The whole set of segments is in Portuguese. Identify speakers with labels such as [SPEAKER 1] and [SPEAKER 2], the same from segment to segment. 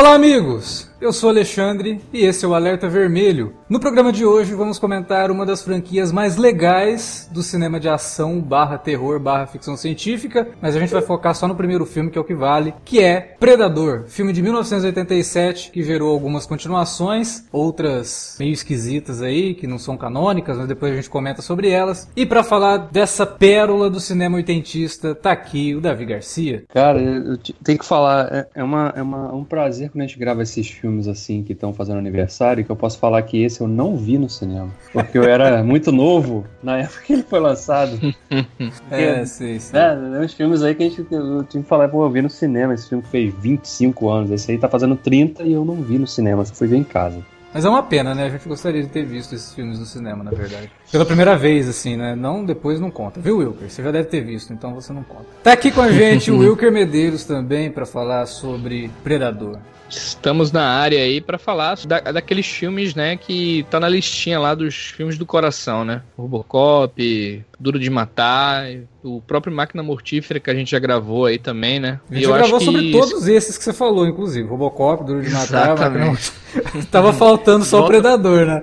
[SPEAKER 1] Olá, amigos! Eu sou Alexandre e esse é o Alerta Vermelho. No programa de hoje vamos comentar uma das franquias mais legais do cinema de ação barra terror barra ficção científica, mas a gente vai focar só no primeiro filme que é o que vale, que é Predador, filme de 1987 que gerou algumas continuações, outras meio esquisitas aí, que não são canônicas, mas depois a gente comenta sobre elas. E para falar dessa pérola do cinema oitentista, tá aqui o Davi Garcia.
[SPEAKER 2] Cara, eu tenho que falar, é, é, uma, é uma, um prazer quando a gente grava esses filmes filmes assim que estão fazendo aniversário, que eu posso falar que esse eu não vi no cinema. Porque eu era muito novo na época que ele foi lançado.
[SPEAKER 1] é, sim, sim.
[SPEAKER 2] É, uns filmes aí que a gente eu tinha que falar, pô, eu vi no cinema. Esse filme fez 25 anos. Esse aí tá fazendo 30 e eu não vi no cinema, só fui ver em casa.
[SPEAKER 1] Mas é uma pena, né? A gente gostaria de ter visto esses filmes no cinema, na verdade. Pela primeira vez, assim, né? Não, depois não conta. Viu, Wilker? Você já deve ter visto, então você não conta. Tá aqui com a gente o Wilker Medeiros também para falar sobre Predador.
[SPEAKER 3] Estamos na área aí para falar da, daqueles filmes, né, que tá na listinha lá dos filmes do coração, né? Robocop, Duro de Matar, o próprio Máquina Mortífera que a gente já gravou aí também, né?
[SPEAKER 1] A gente já gravou sobre todos esses que você falou, inclusive. Robocop, Duro de Matar, Máquina Tava faltando só volta... o Predador, né?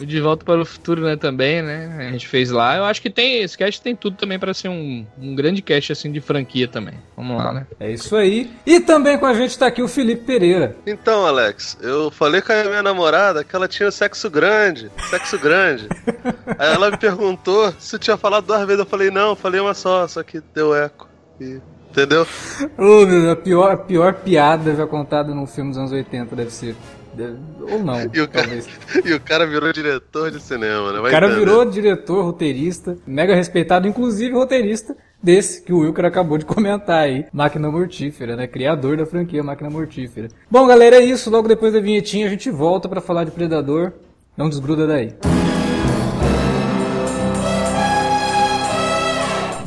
[SPEAKER 3] E De Volta para o Futuro, né, também, né? A gente fez lá. Eu acho que tem, esse cast tem tudo também para ser um, um grande cast, assim, de franquia também. Vamos lá, né?
[SPEAKER 1] É isso aí. E também com a gente tá aqui o Felipe Pereira.
[SPEAKER 4] Então, Alex, eu falei com a minha namorada que ela tinha sexo grande. Sexo grande. aí ela me perguntou se eu tinha falado duas vezes. Eu falei, não, falei uma só, só que deu eco. E... Entendeu?
[SPEAKER 1] Oh, meu, a pior, a pior piada já contada num filme dos anos 80 deve ser. Ou não,
[SPEAKER 4] e o, cara, e o cara virou diretor de cinema, né?
[SPEAKER 1] Vai o cara entender. virou diretor, roteirista, mega respeitado, inclusive roteirista desse que o Wilker acabou de comentar aí. Máquina Mortífera, né? Criador da franquia Máquina Mortífera. Bom, galera, é isso. Logo depois da vinhetinha a gente volta para falar de Predador. Não desgruda daí.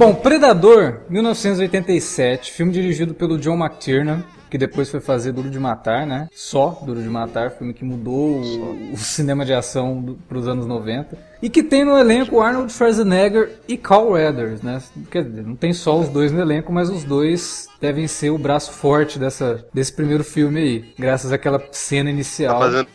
[SPEAKER 1] Bom, Predador, 1987, filme dirigido pelo John McTiernan, que depois foi fazer Duro de Matar, né? Só Duro de Matar, filme que mudou o, o cinema de ação para os anos 90. E que tem no elenco Arnold Schwarzenegger e Carl Weathers, né? Quer dizer, não tem só os dois no elenco, mas os dois devem ser o braço forte dessa, desse primeiro filme aí, graças àquela cena inicial.
[SPEAKER 4] Tá fazendo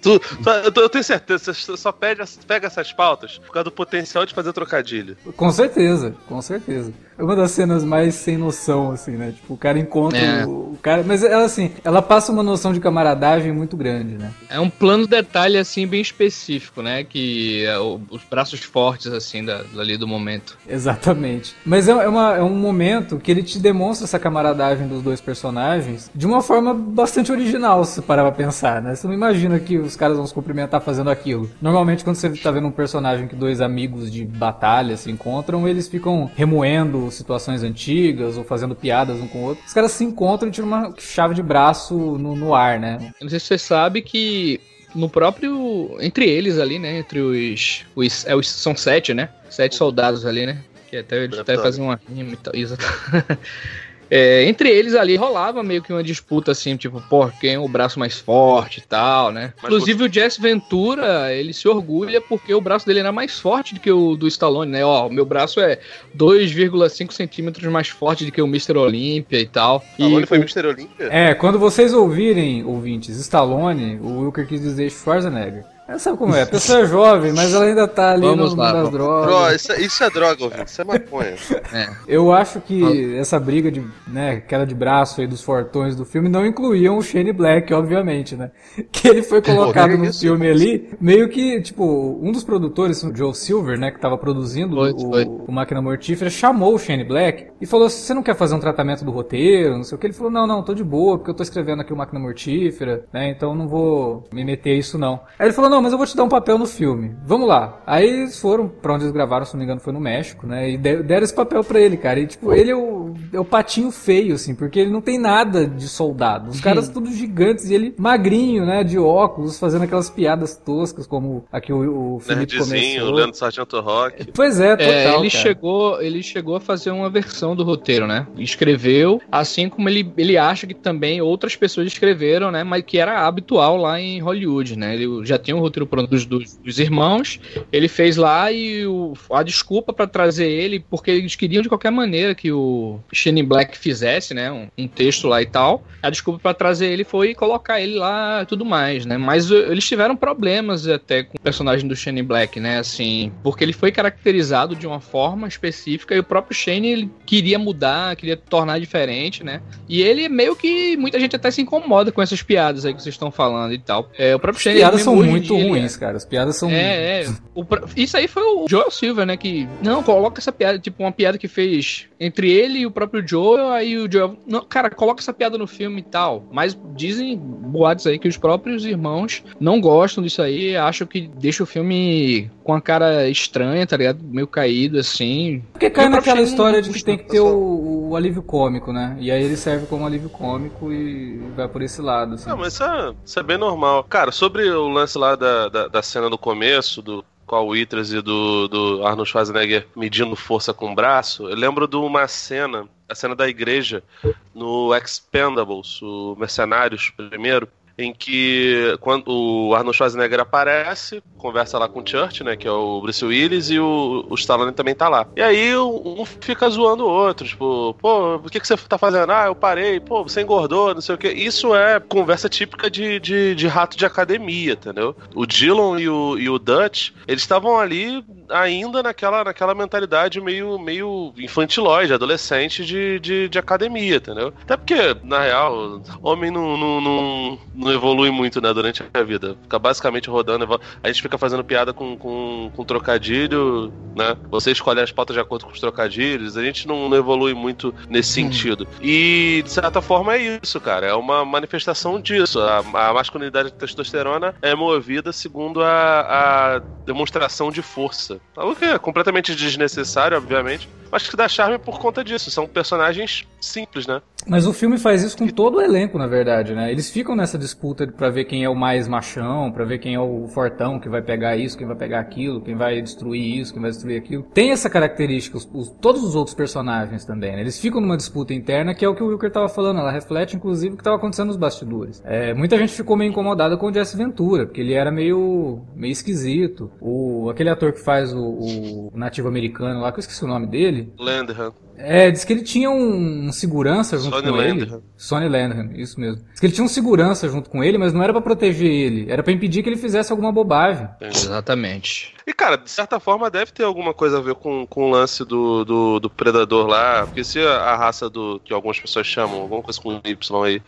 [SPEAKER 4] Tu, tu, eu tenho certeza, você só pede, pega essas pautas por causa do potencial de fazer trocadilho.
[SPEAKER 1] Com certeza, com certeza. É uma das cenas mais sem noção, assim, né? Tipo, o cara encontra é. o, o, cara. Mas ela, assim, ela passa uma noção de camaradagem muito grande, né?
[SPEAKER 3] É um plano detalhe, assim, bem específico, né? Que é o, os braços fortes, assim, da, dali do momento.
[SPEAKER 1] Exatamente. Mas é, é, uma, é um momento que ele te demonstra essa camaradagem dos dois personagens de uma forma bastante original, se parar pra pensar, né? Você não imagina que os caras vão se cumprimentar fazendo aquilo. Normalmente, quando você tá vendo um personagem que dois amigos de batalha se encontram, eles ficam remoendo situações antigas ou fazendo piadas um com o outro. Os caras se encontram e tiram uma chave de braço no, no ar, né?
[SPEAKER 3] Eu não sei se você sabe que no próprio. Entre eles ali, né? Entre os. os, é, os são sete, né? Sete soldados ali, né? Que até, até fazer uma rima e tal. É, entre eles ali rolava meio que uma disputa assim, tipo, por quem é o braço mais forte e tal, né? Mas Inclusive você... o Jesse Ventura, ele se orgulha porque o braço dele era mais forte do que o do Stallone, né? Ó, o meu braço é 2,5 centímetros mais forte do que o Mr. Olympia e tal.
[SPEAKER 4] Stallone
[SPEAKER 3] e
[SPEAKER 4] foi o Mr. Olympia?
[SPEAKER 1] É, quando vocês ouvirem, ouvintes, Stallone, o Wilker quis dizer Schwarzenegger. É, sabe como é? A pessoa é jovem, mas ela ainda tá ali
[SPEAKER 3] Vamos
[SPEAKER 1] no
[SPEAKER 3] lá,
[SPEAKER 1] das
[SPEAKER 3] vamos.
[SPEAKER 1] drogas.
[SPEAKER 4] Bro, isso, é- isso é droga, ouvinte. Isso é maconha.
[SPEAKER 3] É.
[SPEAKER 1] Eu acho que essa briga de, né, queda de braço aí dos fortões do filme não incluíam o Shane Black, obviamente, né? Que ele foi colocado
[SPEAKER 4] que
[SPEAKER 1] no
[SPEAKER 4] isso?
[SPEAKER 1] filme ali, meio que, tipo, um dos produtores, o Joe Silver, né, que tava produzindo
[SPEAKER 3] Foi,
[SPEAKER 1] o,
[SPEAKER 3] foi.
[SPEAKER 1] o Máquina Mortífera, chamou o Shane Black e falou: você não quer fazer um tratamento do roteiro, não sei o que. Ele falou: não, não, tô de boa, porque eu tô escrevendo aqui o Máquina Mortífera, né, então não vou me meter isso não. Aí ele falou: não, mas eu vou te dar um papel no filme. Vamos lá. Aí eles foram pra onde eles gravaram, se não me engano, foi no México, né? E de- deram esse papel pra ele, cara. E tipo, ele é o, é o patinho feio, assim, porque ele não tem nada de soldado. Os caras tudo gigantes e ele magrinho, né? De óculos, fazendo aquelas piadas toscas, como aqui o, o Felipe
[SPEAKER 4] Nerdzinho,
[SPEAKER 1] começou.
[SPEAKER 4] Leandro Sargento Rock.
[SPEAKER 1] Pois é, total.
[SPEAKER 3] É, ele
[SPEAKER 1] cara.
[SPEAKER 3] chegou, ele chegou a fazer uma versão do roteiro, né? Escreveu, assim como ele, ele acha que também outras pessoas escreveram, né? Mas que era habitual lá em Hollywood, né? Ele já tinha o pronto dos, dos, dos irmãos, ele fez lá e o- a desculpa pra trazer ele, porque eles queriam de qualquer maneira que o Shane Black fizesse, né? Um, um texto lá e tal. A desculpa pra trazer ele foi colocar ele lá e tudo mais, né? Mas uh, eles tiveram problemas até com o personagem do Shane Black, né? Assim, porque ele foi caracterizado de uma forma específica e o próprio Shane ele queria mudar, queria tornar diferente, né? E ele meio que muita gente até se incomoda com essas piadas aí que vocês estão falando e tal. É, o próprio
[SPEAKER 1] As
[SPEAKER 3] Shane
[SPEAKER 1] piadas
[SPEAKER 3] mesmo
[SPEAKER 1] são muito
[SPEAKER 3] ele
[SPEAKER 1] ruins, cara. As piadas são.
[SPEAKER 3] é, é. O isso aí foi o Joel Silver, né? Que. Não, coloca essa piada, tipo, uma piada que fez entre ele e o próprio Joel, aí o Joel. Não, cara, coloca essa piada no filme e tal. Mas dizem boatos aí que os próprios irmãos não gostam disso aí, acham que deixa o filme com a cara estranha, tá ligado? Meio caído, assim.
[SPEAKER 1] Porque cai
[SPEAKER 3] o
[SPEAKER 1] naquela história de que tem que ter o, o alívio cômico, né? E aí ele serve como alívio cômico e vai por esse lado, assim.
[SPEAKER 4] Não, mas isso é, isso é bem normal. Cara, sobre o lance lá da, da, da cena do começo, do Carl Withers e do, do Arnold Schwarzenegger medindo força com o braço, eu lembro de uma cena, a cena da igreja, no Expendables, o Mercenários primeiro, em que quando o Arnold Schwarzenegger aparece, conversa lá com o Church, né, que é o Bruce Willis, e o, o Stallone também tá lá. E aí um fica zoando o outro, tipo, pô, o que, que você tá fazendo? Ah, eu parei, pô, você engordou, não sei o que. Isso é conversa típica de, de, de rato de academia, entendeu? O Dillon e o, e o Dutch, eles estavam ali ainda naquela, naquela mentalidade meio, meio infantilóide, adolescente de, de, de academia, entendeu? Até porque, na real, homem não, não, não, não evolui muito, né, durante a vida. Fica basicamente rodando, a gente fica fazendo piada com, com, com trocadilho, né? Você escolhe as pautas de acordo com os trocadilhos, a gente não, não evolui muito nesse sentido. E, de certa forma, é isso, cara. É uma manifestação disso. A, a masculinidade de testosterona é movida segundo a, a demonstração de força. Algo que é completamente desnecessário, obviamente, mas que dá charme por conta disso. São personagens simples, né?
[SPEAKER 1] Mas o filme faz isso com todo o elenco, na verdade, né? Eles ficam nessa disputa pra ver quem é o mais machão, pra ver quem é o fortão que vai pegar isso, quem vai pegar aquilo, quem vai destruir isso, quem vai destruir aquilo. Tem essa característica, os, os- todos os outros personagens também, né? Eles ficam numa disputa interna, que é o que o Wilker tava falando, ela reflete inclusive o que tava acontecendo nos bastidores. É, muita gente ficou meio incomodada com o Jesse Ventura, porque ele era meio, meio esquisito. O, aquele ator que faz o, o nativo americano lá, que eu esqueci o nome dele,
[SPEAKER 4] Landerham.
[SPEAKER 1] É, diz que ele tinha um, um segurança junto
[SPEAKER 4] Sonny
[SPEAKER 1] com ele.
[SPEAKER 4] Landham.
[SPEAKER 1] Sonny Landham, isso mesmo. Diz que ele tinha um segurança junto com ele, mas não era pra proteger ele, era pra impedir que ele fizesse alguma bobagem.
[SPEAKER 3] Exatamente.
[SPEAKER 4] E, cara, de certa forma deve ter alguma coisa a ver com, com o lance do, do, do predador lá. Porque se a, a raça do que algumas pessoas chamam, alguma coisa com Y aí,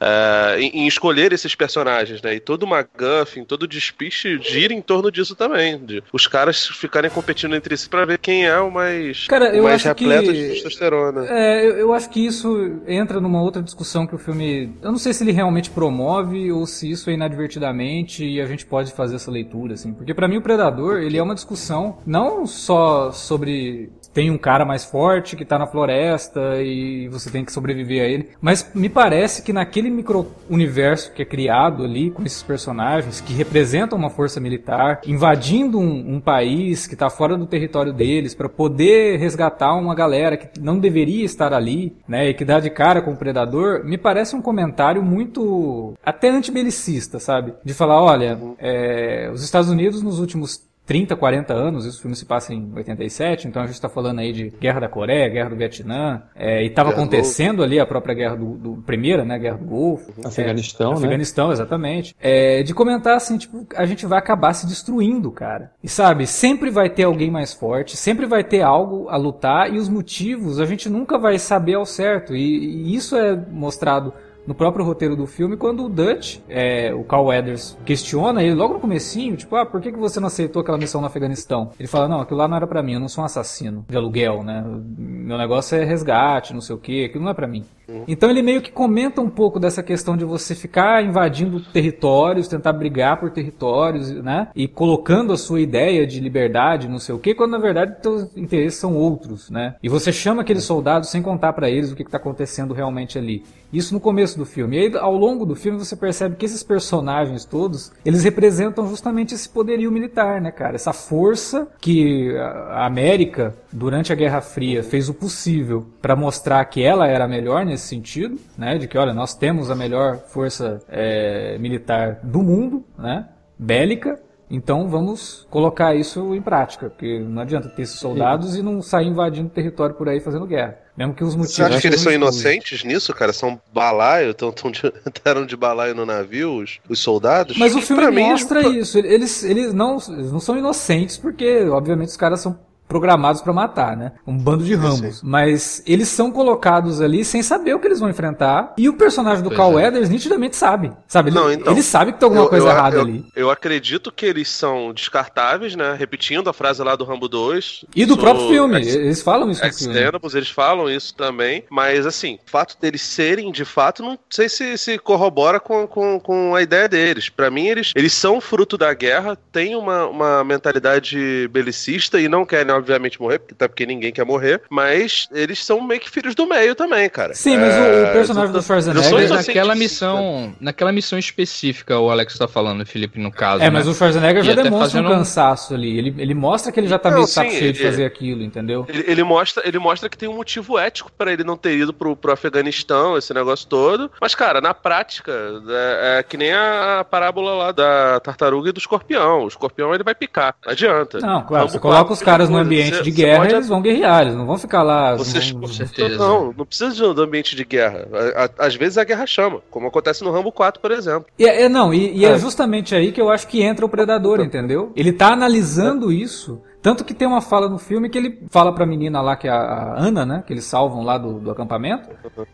[SPEAKER 4] é, em, em escolher esses personagens, né? E todo uma McGuffin, todo o despiche gira em torno disso também. De os caras ficarem competindo entre si pra ver quem é o mais,
[SPEAKER 1] Cara,
[SPEAKER 4] o mais repleto
[SPEAKER 1] que-
[SPEAKER 4] de testosterona.
[SPEAKER 1] É, eu, eu acho que isso entra numa outra discussão que o filme. Eu não sei se ele realmente promove ou se isso é inadvertidamente e a gente pode fazer essa leitura, assim. Porque pra mim o Predador, ele é uma discussão não só sobre. Tem um cara mais forte que tá na floresta e você tem que sobreviver a ele. Mas me parece que naquele micro-universo que é criado ali com esses personagens que representam uma força militar, invadindo um, um país que tá fora do território deles para poder resgatar uma galera que não deveria estar ali, né, e que dá de cara com o predador, me parece um comentário muito até antibelicista, sabe? De falar, olha, é, os Estados Unidos nos últimos 30, 40 anos, esse filme se passa em 87, então a gente está falando aí de Guerra da Coreia, Guerra do Vietnã, é, e estava acontecendo ali a própria Guerra do, do, Primeira, né, Guerra do Golfo.
[SPEAKER 2] Afeganistão,
[SPEAKER 1] é,
[SPEAKER 2] né?
[SPEAKER 1] Afeganistão, exatamente. É, de comentar assim, tipo, a gente vai acabar se destruindo, cara. E sabe, sempre vai ter alguém mais forte, sempre vai ter algo a lutar, e os motivos a gente nunca vai saber ao certo, e, e isso é mostrado no próprio roteiro do filme, quando o Dutch, é, o Carl Weathers, questiona ele logo no comecinho, tipo, ah, por que, que você não aceitou aquela missão no Afeganistão? Ele fala, não, aquilo lá não era para mim, eu não sou um assassino de aluguel, né? Meu negócio é resgate, não sei o que, aquilo não é para mim. Uhum. Então ele meio que comenta um pouco dessa questão de você ficar invadindo territórios, tentar brigar por territórios, né? E colocando a sua ideia de liberdade, não sei o quê, quando na verdade seus interesses são outros, né? E você chama aqueles soldados sem contar para eles o que está acontecendo realmente ali. Isso no começo do filme. E aí, ao longo do filme, você percebe que esses personagens todos, eles representam justamente esse poderio militar, né, cara? Essa força que a América, durante a Guerra Fria, fez o possível para mostrar que ela era a melhor nesse sentido, né? De que, olha, nós temos a melhor força é, militar do mundo, né? Bélica, então vamos colocar isso em prática, porque não adianta ter esses soldados e não sair invadindo território por aí fazendo guerra. Mesmo que os motivos. Você
[SPEAKER 4] acha que eles são inocentes nisso, cara? São balaio, tão, tão de, de balaio no navio, os, os soldados?
[SPEAKER 1] Mas o filme mostra mim, isso. Eles, eles, não, eles não são inocentes, porque, obviamente, os caras são programados para matar, né? Um bando de ramos. Mas eles são colocados ali sem saber o que eles vão enfrentar. E o personagem do pois Carl é. Weathers nitidamente sabe. Sabe? Ele, Não, então, ele sabe que tem alguma eu, coisa eu, errada
[SPEAKER 4] eu,
[SPEAKER 1] ali.
[SPEAKER 4] Eu acredito que eles são descartáveis, né? Repetindo a frase lá do Rambo 2.
[SPEAKER 1] E do próprio filme. Ex eles falam isso no
[SPEAKER 4] filme. Eles falam isso também. Mas, assim, o fato deles serem, de fato, não sei se, se corrobora com, com, com a ideia deles. Para mim, eles, eles são fruto da guerra, têm uma, uma mentalidade belicista e não querem obviamente, morrer, até porque ninguém quer morrer, mas eles são meio que filhos do meio também, cara.
[SPEAKER 1] Sim, mas é... o, personagem do Schwarzenegger...
[SPEAKER 3] Naquela missão, naquela missão específica, o Alex tá falando, Felipe, no caso,
[SPEAKER 1] É, né? mas o Schwarzenegger já demonstra um cansaço ali. Ele, ele mostra que ele já tá meio saco cheio de fazer aquilo, entendeu?
[SPEAKER 4] Ele, ele, mostra, ele mostra que tem um motivo ético para ele não ter ido pro, pro Afeganistão, esse negócio todo. Mas, cara, na prática, é, é que nem a, a parábola lá da tartaruga e do escorpião. O escorpião ele vai picar, não adianta.
[SPEAKER 1] Não, claro, você coloca os caras no ambiente de guerra, pode... eles vão guerrear, eles não vão ficar lá.
[SPEAKER 4] Vocês,
[SPEAKER 1] vão...
[SPEAKER 4] Não, não precisa de um ambiente de guerra. Às vezes a guerra chama, como acontece no Rambo 4, por exemplo.
[SPEAKER 1] E, é, é não, e, e é. é justamente aí que eu acho que entra o predador, entendeu? Ele tá analisando isso tanto que tem uma fala no filme que ele fala pra menina lá, que é a Ana, né? Que eles salvam lá do, do acampamento.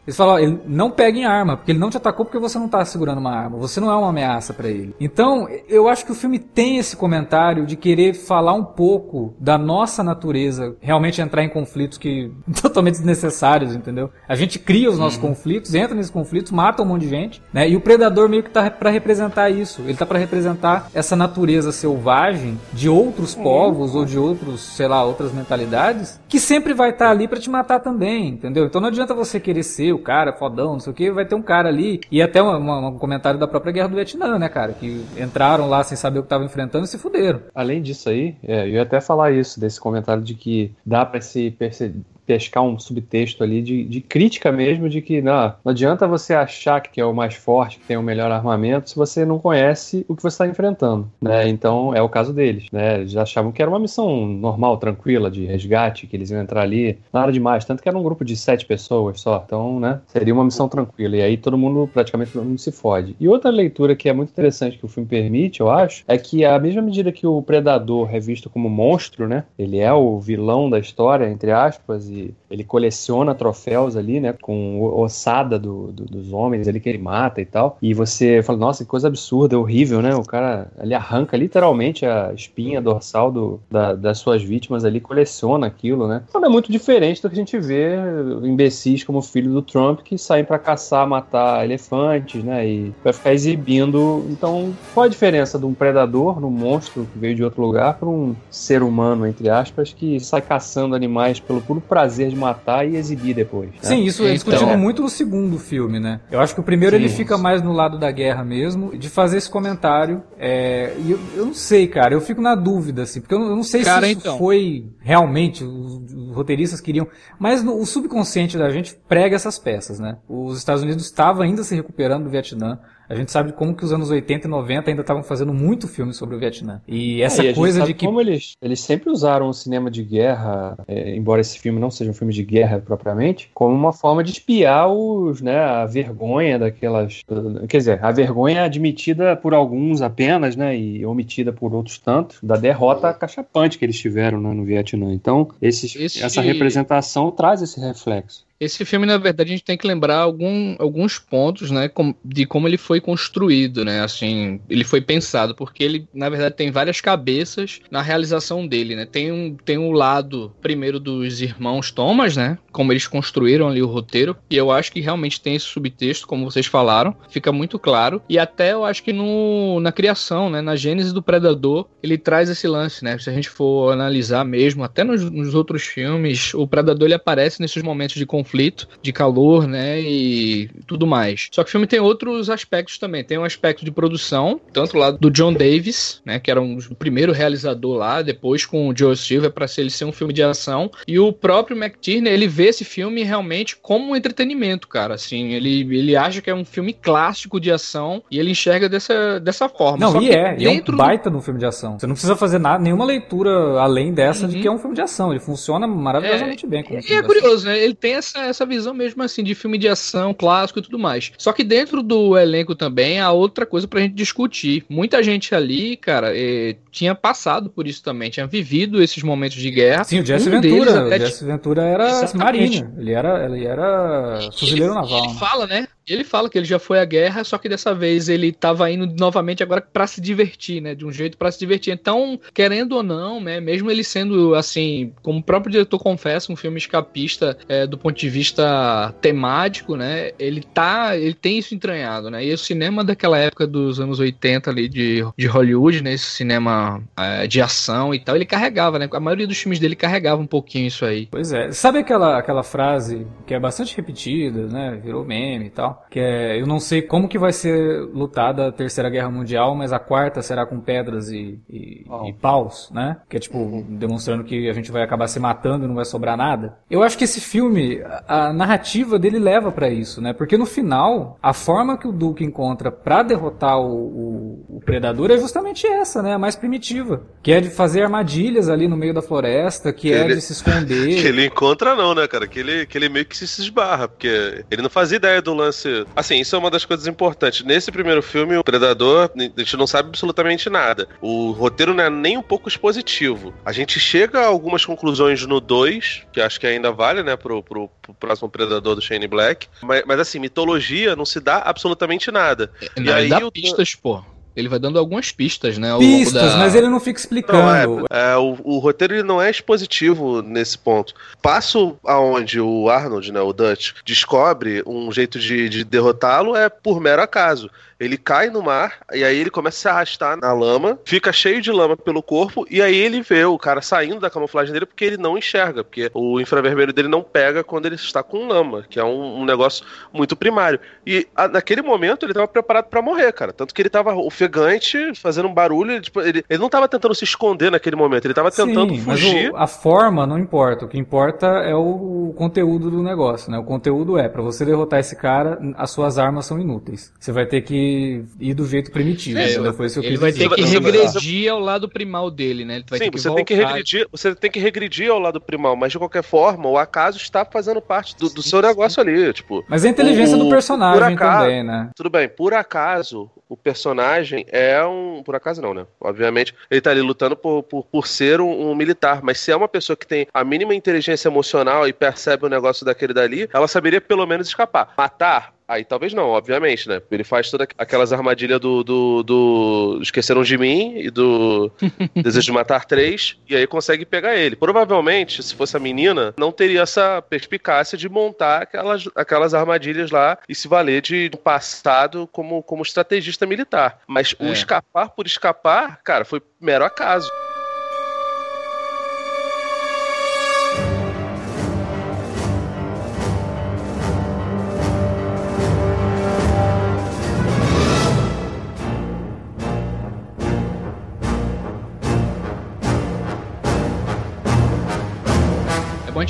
[SPEAKER 1] Eles falam, ele não peguem arma, porque ele não te atacou porque você não tá segurando uma arma. Você não é uma ameaça para ele. Então, eu acho que o filme tem esse comentário de querer falar um pouco da nossa natureza, realmente entrar em conflitos que totalmente desnecessários, entendeu? A gente cria os nossos uhum. conflitos, entra nesses conflitos, mata um monte de gente, né? E o predador meio que tá para representar isso. Ele tá para representar essa natureza selvagem de outros uhum. povos ou de outros, sei lá, outras mentalidades, que sempre vai estar tá ali para te matar também, entendeu? Então não adianta você querer ser o cara fodão, não sei o que, vai ter um cara ali, e até um comentário da própria Guerra do Vietnã, né, cara, que entraram lá sem saber o que estavam enfrentando e se fuderam.
[SPEAKER 2] Além disso aí, é, eu ia até falar isso, desse comentário de que dá para se perceber pescar um subtexto ali de, de crítica mesmo, de que não, não adianta você achar que é o mais forte, que tem o melhor armamento, se você não conhece o que você está enfrentando, né? Então é o caso deles, né? Eles achavam que era uma missão normal, tranquila, de resgate, que eles iam entrar ali, nada demais, tanto que era um grupo de sete pessoas só, então, né? Seria uma missão tranquila, e aí todo mundo, praticamente todo mundo se fode. E outra leitura que é muito interessante que o filme permite, eu acho, é que a mesma medida que o Predador é visto como monstro, né? Ele é o vilão da história, entre aspas, ele coleciona troféus ali, né, com ossada do, do, dos homens ali que ele mata e tal. E você fala, nossa, que coisa absurda, horrível, né? O cara ali arranca literalmente a espinha dorsal do, da, das suas vítimas ali, coleciona aquilo, né? Então é muito diferente do que a gente vê imbecis como o filho do Trump que saem para caçar, matar elefantes, né? E vai ficar exibindo. Então, qual a diferença de um predador, um monstro que veio de outro lugar, para um ser humano, entre aspas, que sai caçando animais pelo puro prazer de matar e exibir depois. Né?
[SPEAKER 1] Sim, isso é então, discutido é. muito no segundo filme, né? Eu acho que o primeiro Sim. ele fica mais no lado da guerra mesmo, de fazer esse comentário. É, e eu, eu, não sei, cara, eu fico na dúvida, assim, porque eu não, eu não sei cara, se isso então. foi realmente o, o, roteiristas queriam. Mas no, o subconsciente da gente prega essas peças, né? Os Estados Unidos estavam ainda se recuperando do Vietnã. A gente sabe como que os anos 80 e 90 ainda estavam fazendo muito filme sobre o Vietnã. E essa
[SPEAKER 2] É, e
[SPEAKER 1] coisa de que.
[SPEAKER 2] Como eles, eles sempre usaram o cinema de guerra, é, embora esse filme não seja um filme de guerra propriamente, como uma forma de espiar os, né, a vergonha daquelas. Quer dizer, a vergonha admitida por alguns apenas, né, e omitida por outros tantos, da derrota cachapante que eles tiveram né, no Vietnã. Então, esses,
[SPEAKER 3] Esse-
[SPEAKER 2] essa representação traz esse reflexo.
[SPEAKER 3] Esse filme, na verdade, a gente tem que lembrar algum, alguns pontos, né, de como ele foi construído, né, assim, ele foi pensado, porque ele, na verdade, tem várias cabeças na realização dele, né, tem um, tem um lado, primeiro, dos irmãos Thomas, né, como eles construíram ali o roteiro, e eu acho que realmente tem esse subtexto, como vocês falaram, fica muito claro, e até eu acho que no, na criação, né, na gênese do Predador, ele traz esse lance, né, se a gente for analisar mesmo, até nos, nos outros filmes, o Predador ele aparece nesses momentos de conflito, de calor, né, e tudo mais. Só que o filme tem outros aspectos também. Tem um aspecto de produção, tanto lá do John Davis, né, que era um, o primeiro realizador lá, depois com o Joe Silver para ser ele ser um filme de ação, e o próprio McTierney, ele vê esse filme realmente como um entretenimento, cara, assim, ele, ele acha que é um filme clássico de ação e ele enxerga dessa, dessa forma.
[SPEAKER 1] Não,
[SPEAKER 3] Só
[SPEAKER 1] e é, e é um
[SPEAKER 3] do-
[SPEAKER 1] baita de um filme de ação. Você não precisa fazer nada, nenhuma leitura além dessa de
[SPEAKER 3] Uhum.
[SPEAKER 1] que é um filme de ação. Ele funciona maravilhosamente bem como
[SPEAKER 3] E
[SPEAKER 1] filme
[SPEAKER 3] é
[SPEAKER 1] de
[SPEAKER 3] curioso, né? Ele tem essa, essa visão mesmo assim de filme de ação clássico e tudo mais. Só que dentro do elenco também há outra coisa pra gente discutir. Muita gente ali, cara, eh, tinha passado por isso também, tinha vivido esses momentos de guerra.
[SPEAKER 1] Sim, o Jesse
[SPEAKER 3] Um
[SPEAKER 1] Ventura. O Jesse Ventura era
[SPEAKER 3] Exatamente.
[SPEAKER 1] Ele era, ele era fuzileiro naval.
[SPEAKER 3] Ele
[SPEAKER 1] né?
[SPEAKER 3] fala, né? Ele fala que ele já foi à guerra, só que dessa vez ele tava indo novamente agora pra se divertir, né? De um jeito pra se divertir. Então, querendo ou não, né? Mesmo ele sendo, assim, como o próprio diretor confessa, um filme escapista é, do ponto de vista temático, né? Ele tá. Ele tem isso entranhado, né? E o cinema daquela época dos anos 80 ali de, de Hollywood, né? Esse cinema é, de ação e tal, ele carregava, né? A maioria dos filmes dele carregava um pouquinho isso aí.
[SPEAKER 1] Pois é. Sabe aquela, aquela frase que é bastante repetida, né? Virou meme e tal? Que é, eu não sei como que vai ser lutada a Terceira Guerra Mundial, mas a quarta será com pedras e, e,
[SPEAKER 2] Pau.
[SPEAKER 1] e paus, né? Que é tipo, demonstrando que a gente vai acabar se matando e não vai sobrar nada. Eu acho que esse filme, a, a narrativa dele leva pra isso, né? Porque no final, a forma que o Duke encontra pra derrotar o, o, o Predador é justamente essa, né? A mais primitiva. Que é de fazer armadilhas ali no meio da floresta, que,
[SPEAKER 4] Que
[SPEAKER 1] é
[SPEAKER 4] ele-
[SPEAKER 1] de se esconder.
[SPEAKER 4] Que ele encontra não, né, cara? Que ele, que ele meio que se esbarra, porque ele não fazia ideia do lance. Assim, isso é uma das coisas importantes. Nesse primeiro filme, o Predador, a gente não sabe absolutamente nada. O roteiro não é nem um pouco expositivo. A gente chega a algumas conclusões no 2, que acho que ainda vale, né, pro, pro, pro próximo Predador do Shane Black. Mas, mas assim, mitologia não se dá absolutamente nada.
[SPEAKER 3] Não,
[SPEAKER 4] aí
[SPEAKER 3] ele dá
[SPEAKER 4] o-
[SPEAKER 3] pistas, pô. Ele vai dando algumas pistas, né?
[SPEAKER 1] pistas,
[SPEAKER 3] da-
[SPEAKER 1] mas ele não fica explicando.
[SPEAKER 4] Não, é, é, o, o roteiro ele não é expositivo nesse ponto. Passo aonde o Arnold, né, o Dutch, descobre um jeito de, de derrotá-lo é por mero acaso. Ele cai no mar e aí ele começa a se arrastar na lama, fica cheio de lama pelo corpo e aí ele vê o cara saindo da camuflagem dele porque ele não enxerga, porque o infravermelho dele não pega quando ele está com lama, que é um, um negócio muito primário. E a- naquele momento ele estava preparado para morrer, cara. Tanto que ele estava ofegante, fazendo um barulho. Ele, tipo, ele, ele não estava tentando se esconder naquele momento, ele estava tentando
[SPEAKER 1] Sim, mas
[SPEAKER 4] fugir.
[SPEAKER 1] o- a forma não importa. O que importa é o conteúdo do negócio, né? O conteúdo é, pra você derrotar esse cara, as suas armas são inúteis. Você vai ter que ir do jeito primitivo.
[SPEAKER 3] É,
[SPEAKER 1] entendeu? Foi isso que eu
[SPEAKER 3] Ele
[SPEAKER 1] quis
[SPEAKER 3] vai
[SPEAKER 1] dizer.
[SPEAKER 3] ter que regredir ao lado primal dele, né? Ele vai
[SPEAKER 4] Sim,
[SPEAKER 3] ter que
[SPEAKER 4] você
[SPEAKER 3] voltar.
[SPEAKER 4] tem que regredir, você tem que regredir ao lado primal, mas de qualquer forma, o acaso está fazendo parte do, do seu negócio ali, tipo.
[SPEAKER 1] Mas é a inteligência
[SPEAKER 4] o-
[SPEAKER 1] do personagem
[SPEAKER 4] acaso-
[SPEAKER 1] também, né?
[SPEAKER 4] Tudo bem, por acaso, o personagem é um. Por acaso não, né? Obviamente, ele tá ali lutando por, por, por ser um, um militar. Mas se é uma pessoa que tem a mínima inteligência emocional e percebe o negócio daquele dali, ela saberia pelo menos escapar. Matar. Aí talvez não, obviamente, né? Ele faz todas aquelas armadilhas do, do, do Esqueceram de Mim e do Desejo de Matar Três, e aí consegue pegar ele. Provavelmente, se fosse a menina, não teria essa perspicácia de montar aquelas, aquelas armadilhas lá e se valer de um passado como, como estrategista militar. Mas o
[SPEAKER 3] É.
[SPEAKER 4] escapar por escapar, cara, foi mero acaso.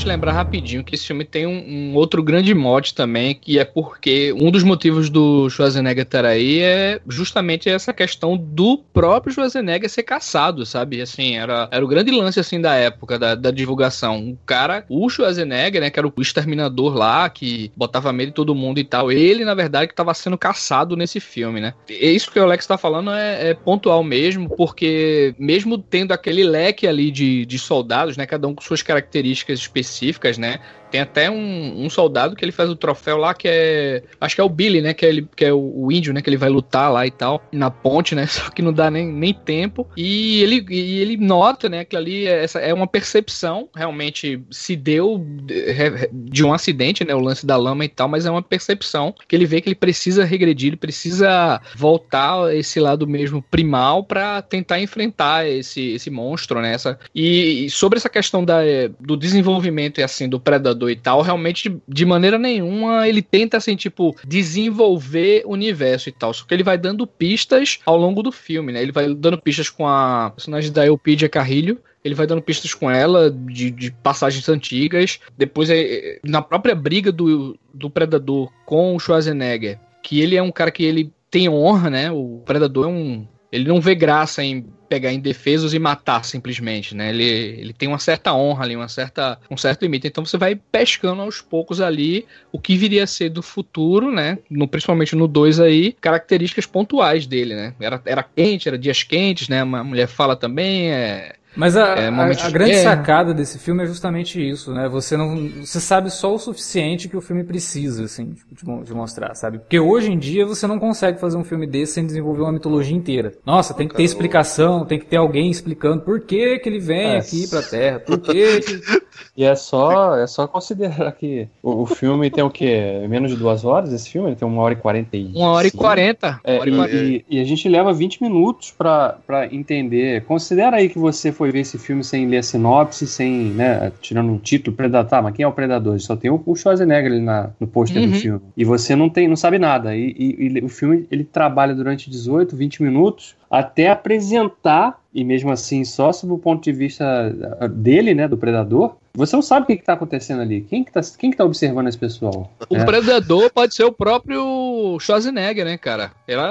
[SPEAKER 3] Lembrar rapidinho que esse filme tem um, um, outro grande mote também, que é porque um dos motivos do Schwarzenegger estar aí é justamente essa questão do próprio Schwarzenegger ser caçado, sabe? Assim, era, era o grande lance assim da época da, da divulgação. O cara, o Schwarzenegger, né, que era o exterminador lá, que botava medo em todo mundo e tal, ele, na verdade, que estava sendo caçado nesse filme, né? E isso que o Alex está falando é, é pontual mesmo, porque mesmo tendo aquele leque ali de, de soldados, né? Cada um com suas características específicas, né? Tem até um, um, soldado que ele faz o troféu lá, que é. Acho que é o Billy, né? Que é, ele, que é o, o, índio, né? Que ele vai lutar lá e tal, na ponte, né? Só que não dá nem, nem tempo. E ele, e ele nota, né? Que ali é, essa é uma percepção, realmente se deu de, de um acidente, né? O lance da lama e tal, mas é uma percepção que ele vê que ele precisa regredir, ele precisa voltar esse lado mesmo primal para tentar enfrentar esse, esse monstro, né? Essa, e, e sobre essa questão da, do desenvolvimento e assim do predador e tal, realmente de maneira nenhuma ele tenta assim, tipo, desenvolver o universo e tal. Só que ele vai dando pistas ao longo do filme, né? Ele vai dando pistas com a personagem da Elpidia Carrilho, ele vai dando pistas com ela de, de passagens antigas. Depois, é, na própria briga do, do Predador com o Schwarzenegger, que ele é um cara que ele tem honra, né? O Predador é um. Ele não vê graça em pegar indefesos e matar simplesmente, né? Ele, ele tem uma certa honra ali, uma certa, um certo limite. Então você vai pescando aos poucos ali o que viria a ser do futuro, né? No, principalmente no 2 aí, características pontuais dele, né? Era, era quente, era dias quentes, né? Uma mulher fala também, é
[SPEAKER 1] mas a, é, a, a grande é. sacada desse filme é justamente isso, né? Você não, você sabe só o suficiente que o filme precisa, assim, tipo, de, de, mostrar, sabe? Porque hoje em dia você não consegue fazer um filme desse sem desenvolver uma mitologia inteira. Nossa, tem que ter explicação, tem que ter alguém explicando por que que ele vem é. aqui pra Terra, por que...
[SPEAKER 2] E é só, é só considerar que o, o, filme tem o quê? Menos de duas horas esse filme? Ele tem uma hora e quarenta e
[SPEAKER 3] Uma hora e quarenta.
[SPEAKER 2] É, e, e, a gente leva 20 minutos pra, pra entender. Considera aí que você foi ver esse filme sem ler a sinopse, sem, né, tirando um título, Predador. Tá, mas quem é o Predador? Só tem o, o Schwarzenegger ali na, no pôster uhum. do filme. E você não tem, não sabe nada. E, e, e o filme, ele trabalha durante 18, 20 minutos até apresentar, e mesmo assim só sob o ponto de vista ah, dele, né, do predador, você não sabe o que está acontecendo ali. Quem que está quem que tá observando esse pessoal?
[SPEAKER 3] O é. predador pode ser o próprio Schwarzenegger, né, cara?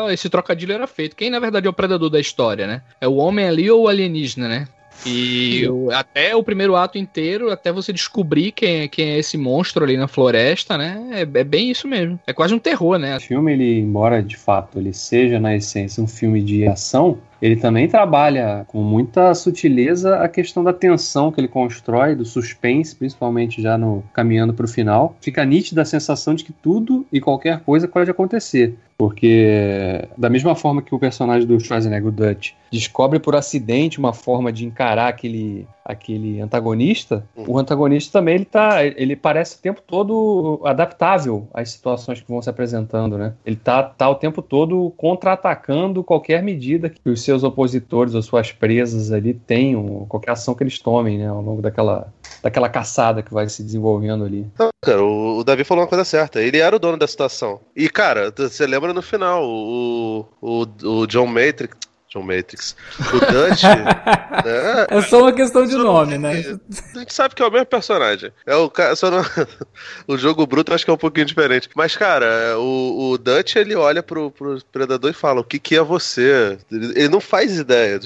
[SPEAKER 3] esse trocadilho era feito. Quem, na verdade, é o predador da história, né? É o homem ali ou o alienígena, né? E até o primeiro ato inteiro, até você descobrir quem, quem é esse monstro ali na floresta, né? É, é, bem isso mesmo. É quase um terror, né?
[SPEAKER 2] O filme, ele, embora de fato ele seja na essência um filme de ação, ele também trabalha com muita sutileza a questão da tensão que ele constrói, do suspense, principalmente já no caminhando para o final. Fica nítida a sensação de que tudo e qualquer coisa pode acontecer. Porque, da mesma forma que o personagem do Schwarzenegger, o Dutch, descobre por acidente uma forma de encarar aquele, aquele antagonista, uhum. o antagonista também ele tá, ele parece o tempo todo adaptável às situações que vão se apresentando, né? Ele tá, tá o tempo todo contra-atacando qualquer medida que os seus opositores ou suas presas ali tenham, qualquer ação que eles tomem, né, ao longo daquela, daquela caçada que vai se desenvolvendo ali.
[SPEAKER 4] Não, cara, o, o Davi falou uma coisa certa. Ele era o dono da situação. E, cara, você lembra no final, o, o, o John Matrix John Matrix. O Dutch.
[SPEAKER 1] né, é só uma questão de nome, né?
[SPEAKER 4] A gente sabe que é o mesmo personagem. É o só não, O jogo bruto acho que é um pouquinho diferente. Mas, cara, o, o Dutch ele olha pro, pro Predador e fala: O que, que é você? Ele não faz ideia.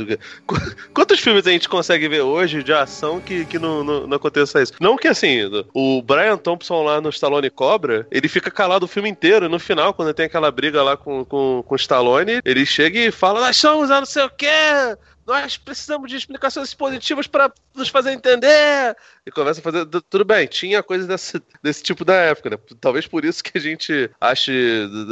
[SPEAKER 4] Quantos filmes a gente consegue ver hoje de ação que, que não, não, não aconteça isso? Não que assim, o Brian Thompson lá no Stallone Cobra, ele fica calado o filme inteiro. E no final, quando tem aquela briga lá com, com, com o Stallone, ele chega e fala: Nós somos não sei o quê. Nós precisamos de explicações positivas para nos fazer entender. E começa a fazer. Tudo bem, tinha coisas desse, desse tipo da época, né? Talvez por isso que a gente ache.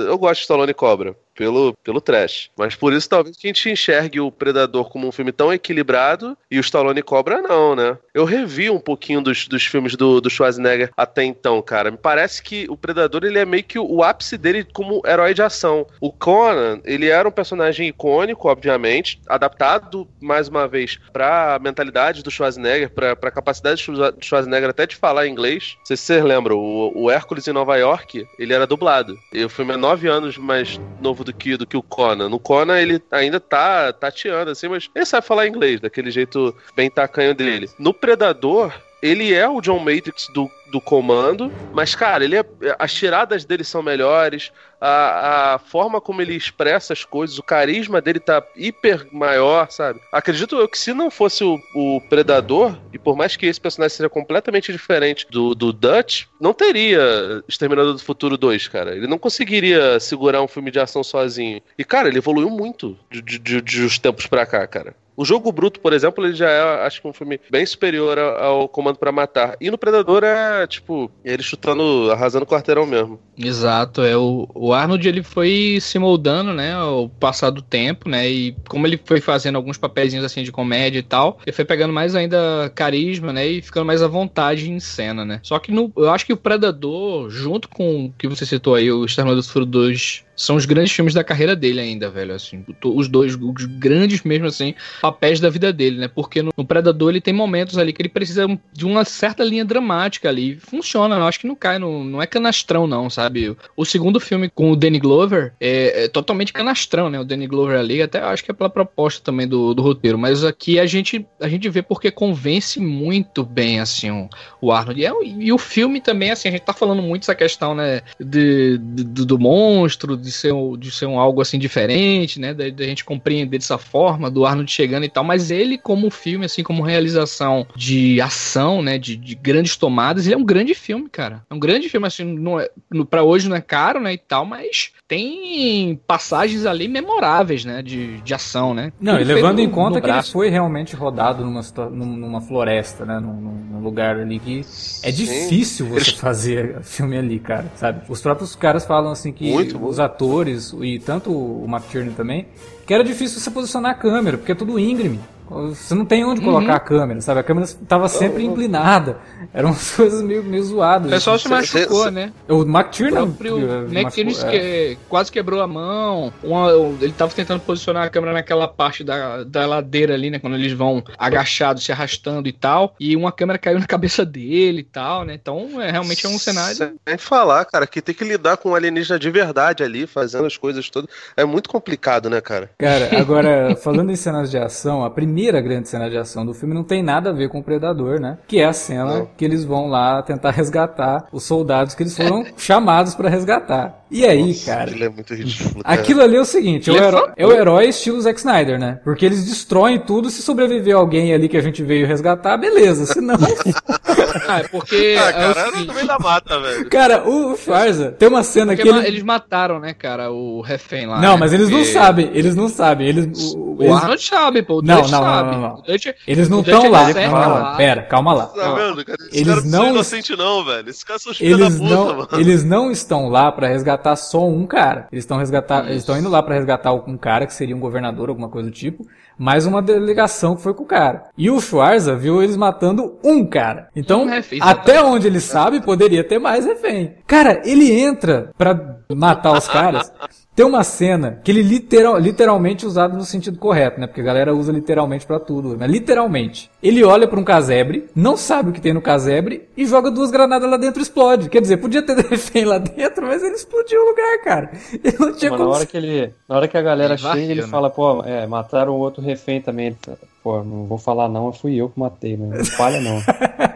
[SPEAKER 4] Eu gosto de Stallone Cobra pelo, pelo trash. Mas por isso talvez a gente enxergue o Predador como um filme tão equilibrado e o Stallone Cobra não, né? Eu revi um pouquinho dos, dos filmes do, do Schwarzenegger até então, cara. Me parece que o Predador ele é meio que o, ápice dele como herói de ação. O Conan, ele era um personagem icônico, obviamente, adaptado mais uma vez para a mentalidade do Schwarzenegger, para a capacidade do Schwarzenegger até de falar inglês. Não sei se vocês lembram, o, o Hércules em Nova York, ele era dublado. E o filme é nove anos mais novo do que, do que o Conan. No Conan ele ainda tá tateando, assim, mas ele sabe falar inglês, daquele jeito bem tacanho dele. No Predador, ele é o John Matrix do, do comando, mas, cara, ele é, as tiradas dele são melhores, a, a forma como ele expressa as coisas, o carisma dele tá hiper maior, sabe? Acredito eu que se não fosse o, o Predador, e por mais que esse personagem seja completamente diferente do, do Dutch, não teria Exterminador do Futuro 2, cara. Ele não conseguiria segurar um filme de ação sozinho. E, cara, ele evoluiu muito de, de, de, de uns tempos pra cá, cara. O jogo bruto, por exemplo, ele já é, acho que um filme bem superior ao Comando para Matar. E no Predador é, tipo, ele chutando, arrasando o quarteirão mesmo.
[SPEAKER 3] Exato, é o, o Arnold ele foi se moldando, né, ao passar do tempo, né, e como ele foi fazendo alguns papéis assim de comédia e tal, ele foi pegando mais ainda carisma, né, e ficando mais à vontade em cena, né. Só que no, eu acho que o Predador, junto com o que você citou aí, o Exterminador do Futuro 2 são os grandes filmes da carreira dele ainda, velho, assim. Os dois, os grandes mesmo, assim, papéis da vida dele, né? Porque no, no, Predador ele tem momentos ali que ele precisa de uma certa linha dramática ali. Funciona, eu acho que não cai, no, não é canastrão, não, sabe? O segundo filme com o Danny Glover é, é totalmente canastrão, né? O Danny Glover ali, até acho que é pela proposta também do, do roteiro, mas aqui a gente, a gente vê porque convence muito bem, assim, o, o Arnold. E, é, e o filme também, assim, a gente tá falando muito essa questão, né, de, de do monstro, de ser, de ser um algo assim diferente, né? Da, da, gente compreender dessa forma, do Arnold chegando e tal, mas ele, como filme, assim, como realização de ação, né? De, de grandes tomadas, ele é um grande filme, cara. É um grande filme, assim, não é, pra hoje não é caro, né? E tal, mas tem passagens ali memoráveis, né? De, de ação, né?
[SPEAKER 1] Não, e levando em conta que ele foi realmente rodado numa, numa floresta, né? Num, num lugar ali que é difícil você fazer filme ali, cara, sabe? Os próprios caras falam assim que Muito os atores atores, e tanto o McTiernan também, que era difícil você posicionar a câmera, porque é tudo íngreme. Você não tem onde colocar uhum. a câmera, sabe? A câmera estava sempre inclinada. Eram umas coisas meio, meio zoadas.
[SPEAKER 3] O pessoal se machucou, né?
[SPEAKER 1] O McTiernan...
[SPEAKER 3] O McTiernan é. quase quebrou a mão. Uma, ele estava tentando posicionar a câmera naquela parte da, da ladeira ali, né? Quando eles vão agachados, se arrastando e tal. E uma câmera caiu na cabeça dele e tal, né? Então, é, realmente é um cenário...
[SPEAKER 4] Sem falar, cara, que tem que lidar com um alienígena de verdade ali, fazendo as coisas todas. É muito complicado, né, cara?
[SPEAKER 1] Cara, agora, falando em cenas de ação, a primeira primeira grande cena de ação do filme não tem nada a ver com o Predador, né? Que é a cena não. que eles vão lá tentar resgatar os soldados que eles foram chamados para resgatar. E aí, Nossa, cara?
[SPEAKER 4] Ele é muito ridículo. Cara.
[SPEAKER 1] Aquilo ali é o seguinte: é o, herói, é o herói estilo Zack Snyder, né? Porque eles destroem tudo. Se sobreviver alguém ali que a gente veio resgatar, beleza. Se não.
[SPEAKER 3] ah, é porque. Ah,
[SPEAKER 4] cara, é o também da mata, velho.
[SPEAKER 1] Cara, o Farza tem uma cena
[SPEAKER 3] porque
[SPEAKER 1] que. Ele...
[SPEAKER 3] Eles mataram, né, cara, o refém lá.
[SPEAKER 1] Não, né? mas eles porque... não sabem. Eles não sabem. Eles.
[SPEAKER 3] O, o Arnold sabe, pô. O
[SPEAKER 1] não, não, sabe. não, não, não. Dutch, eles não estão lá. Calma lá. Pera, calma lá. Tá vendo,
[SPEAKER 4] cara? eles não. Não inocente, não, velho. Esses caras são os
[SPEAKER 1] eles puta, não, mano. Eles não estão lá pra resgatar só um cara. Eles estão resgatar, eles estão indo lá para resgatar um cara que seria um governador, alguma coisa do tipo, mais uma delegação que foi com o cara. E o Schwarza viu eles matando um cara. Então, um refém, até onde ele sabe, poderia ter mais refém. Cara, ele entra para matar os caras. Tem uma cena que ele literal, literalmente usado no sentido correto, né? Porque a galera usa literalmente para tudo, mas literalmente. Ele olha para um casebre, não sabe o que tem no casebre e joga duas granadas lá dentro e explode. Quer dizer, podia ter refém lá dentro, mas ele explodiu o lugar, cara. Ele não tinha
[SPEAKER 2] mas como... na hora que ele, na hora que a galera chega, ele né? fala, pô, é, mataram outro refém também. Pô, não vou falar não, fui eu que matei, mas não falha não.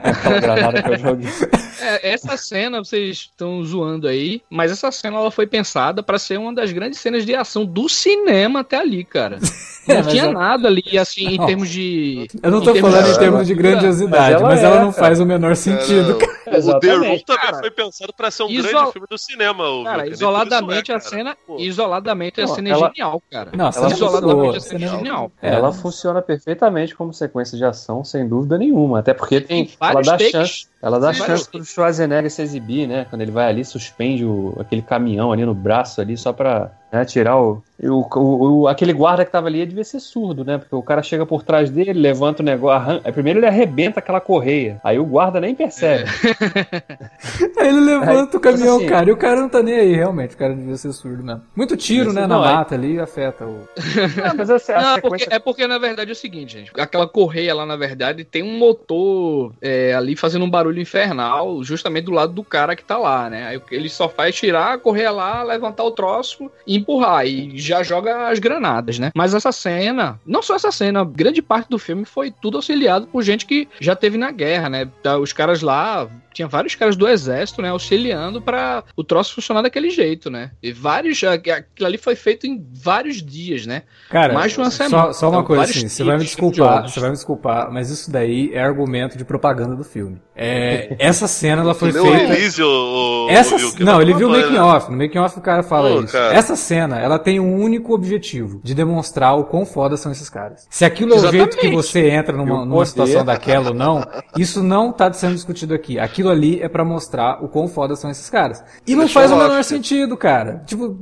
[SPEAKER 2] Aquela granada que eu joguei.
[SPEAKER 3] É, essa cena vocês estão zoando aí, mas essa cena ela foi pensada para ser uma das grandes cenas de ação do cinema até ali, cara. Não é, tinha nada ali, assim, não. em termos de.
[SPEAKER 1] Eu não tô falando de... em termos de grandiosidade, mas ela, mas ela é, não cara. faz o menor sentido.
[SPEAKER 4] É, o The Room também foi pensado para ser um Isol... grande filme do cinema.
[SPEAKER 3] Cara, isoladamente a cena. Isoladamente a cena é genial, cara.
[SPEAKER 1] Não,
[SPEAKER 3] ela
[SPEAKER 1] isoladamente
[SPEAKER 3] a cena é genial.
[SPEAKER 2] Ela funciona perfeitamente como sequência de ação, sem dúvida nenhuma. Até porque tem. Ela dá chance ela dá Sim, chance pro Schwarzenegger se exibir, né? Quando ele vai ali, suspende o, aquele caminhão ali no braço ali, só pra né, tirar o, o, o, Aquele guarda que tava ali devia ser surdo, né? Porque o cara chega por trás dele, levanta o negócio. Arran... Primeiro ele arrebenta aquela correia. Aí o guarda nem percebe.
[SPEAKER 1] É. aí ele levanta aí, o caminhão, assim, cara. E o cara não tá nem aí, realmente. O cara devia ser surdo mesmo. Muito tiro, né? Não, na mata ali afeta o.
[SPEAKER 3] Não, mas essa, não, sequência... porque, é porque, na verdade, é o seguinte, gente. Aquela correia lá, na verdade, tem um motor é, ali fazendo um barulho infernal, justamente do lado do cara que tá lá, né? Aí ele só faz tirar, correr lá, levantar o troço e empurrar. E já joga as granadas, né? Mas essa cena, não só essa cena, grande parte do filme foi tudo auxiliado por gente que já teve na guerra, né? Tá, os caras lá tinha vários caras do exército, né, auxiliando para o troço funcionar daquele jeito, né? E vários, aquilo ali foi feito em vários dias, né?
[SPEAKER 1] Cara, mais de uma semana. Só, só uma então, coisa assim, você vai me desculpar, você vai me desculpar, mas isso daí é argumento de propaganda do filme. É, essa cena ela foi feita.
[SPEAKER 4] Release, o,
[SPEAKER 1] o, essa, o não, ele viu o making off. No making off o cara fala Pô, isso. Cara. Essa cena, ela tem um único objetivo de demonstrar o quão foda são esses caras. Se aquilo é o jeito que você entra numa, numa situação daquela ou não, isso não tá sendo discutido aqui. Aquilo ali é para mostrar o quão foda são esses caras. E não faz o menor sentido, cara. Tipo,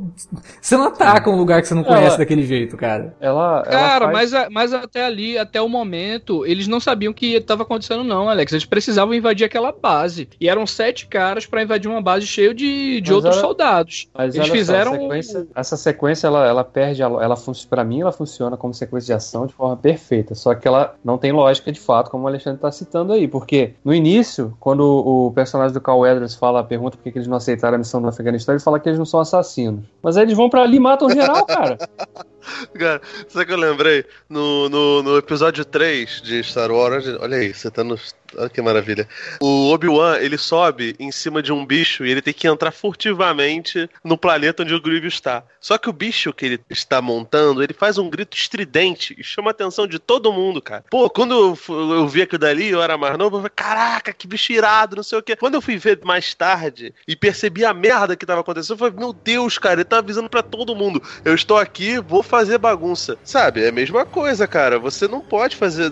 [SPEAKER 1] você não ataca um lugar que você não conhece ela, daquele jeito, cara.
[SPEAKER 3] Ela, ela cara, faz... mas, mas até ali, até o momento, eles não sabiam o que estava acontecendo, não, Alex. Eles precisavam invadir aquela base. E eram sete caras para invadir uma base cheia de, de outros soldados.
[SPEAKER 2] Mas Eles fizeram. Só, sequência, essa sequência, ela, ela perde. Ela, para mim, ela funciona como sequência de ação de forma perfeita. Só que ela não tem lógica de fato, como o Alexandre está citando aí. Porque no início, quando o, personagem do Carl Edwards fala, pergunta por que, eles não aceitaram a missão no Afeganistão, ele fala que eles não são assassinos. Mas aí eles vão para ali e matam geral, cara.
[SPEAKER 4] Cara, sabe que eu lembrei? No, no, no, episódio 3 de Star Wars, olha aí, você tá no. Olha que maravilha. O Obi-Wan, ele sobe em cima de um bicho e ele tem que entrar furtivamente no planeta onde o Grievous está. Só que o bicho que ele está montando, ele faz um grito estridente e chama a atenção de todo mundo, cara. Pô, quando eu, vi aquilo dali, eu era mais novo, eu falei, caraca, que bicho irado, não sei o quê. Quando eu fui ver mais tarde e percebi a merda que tava acontecendo, eu falei, meu Deus, cara, ele tá avisando para todo mundo. Eu estou aqui, vou fazer fazer bagunça. Sabe? É a mesma coisa, cara. Você não pode fazer.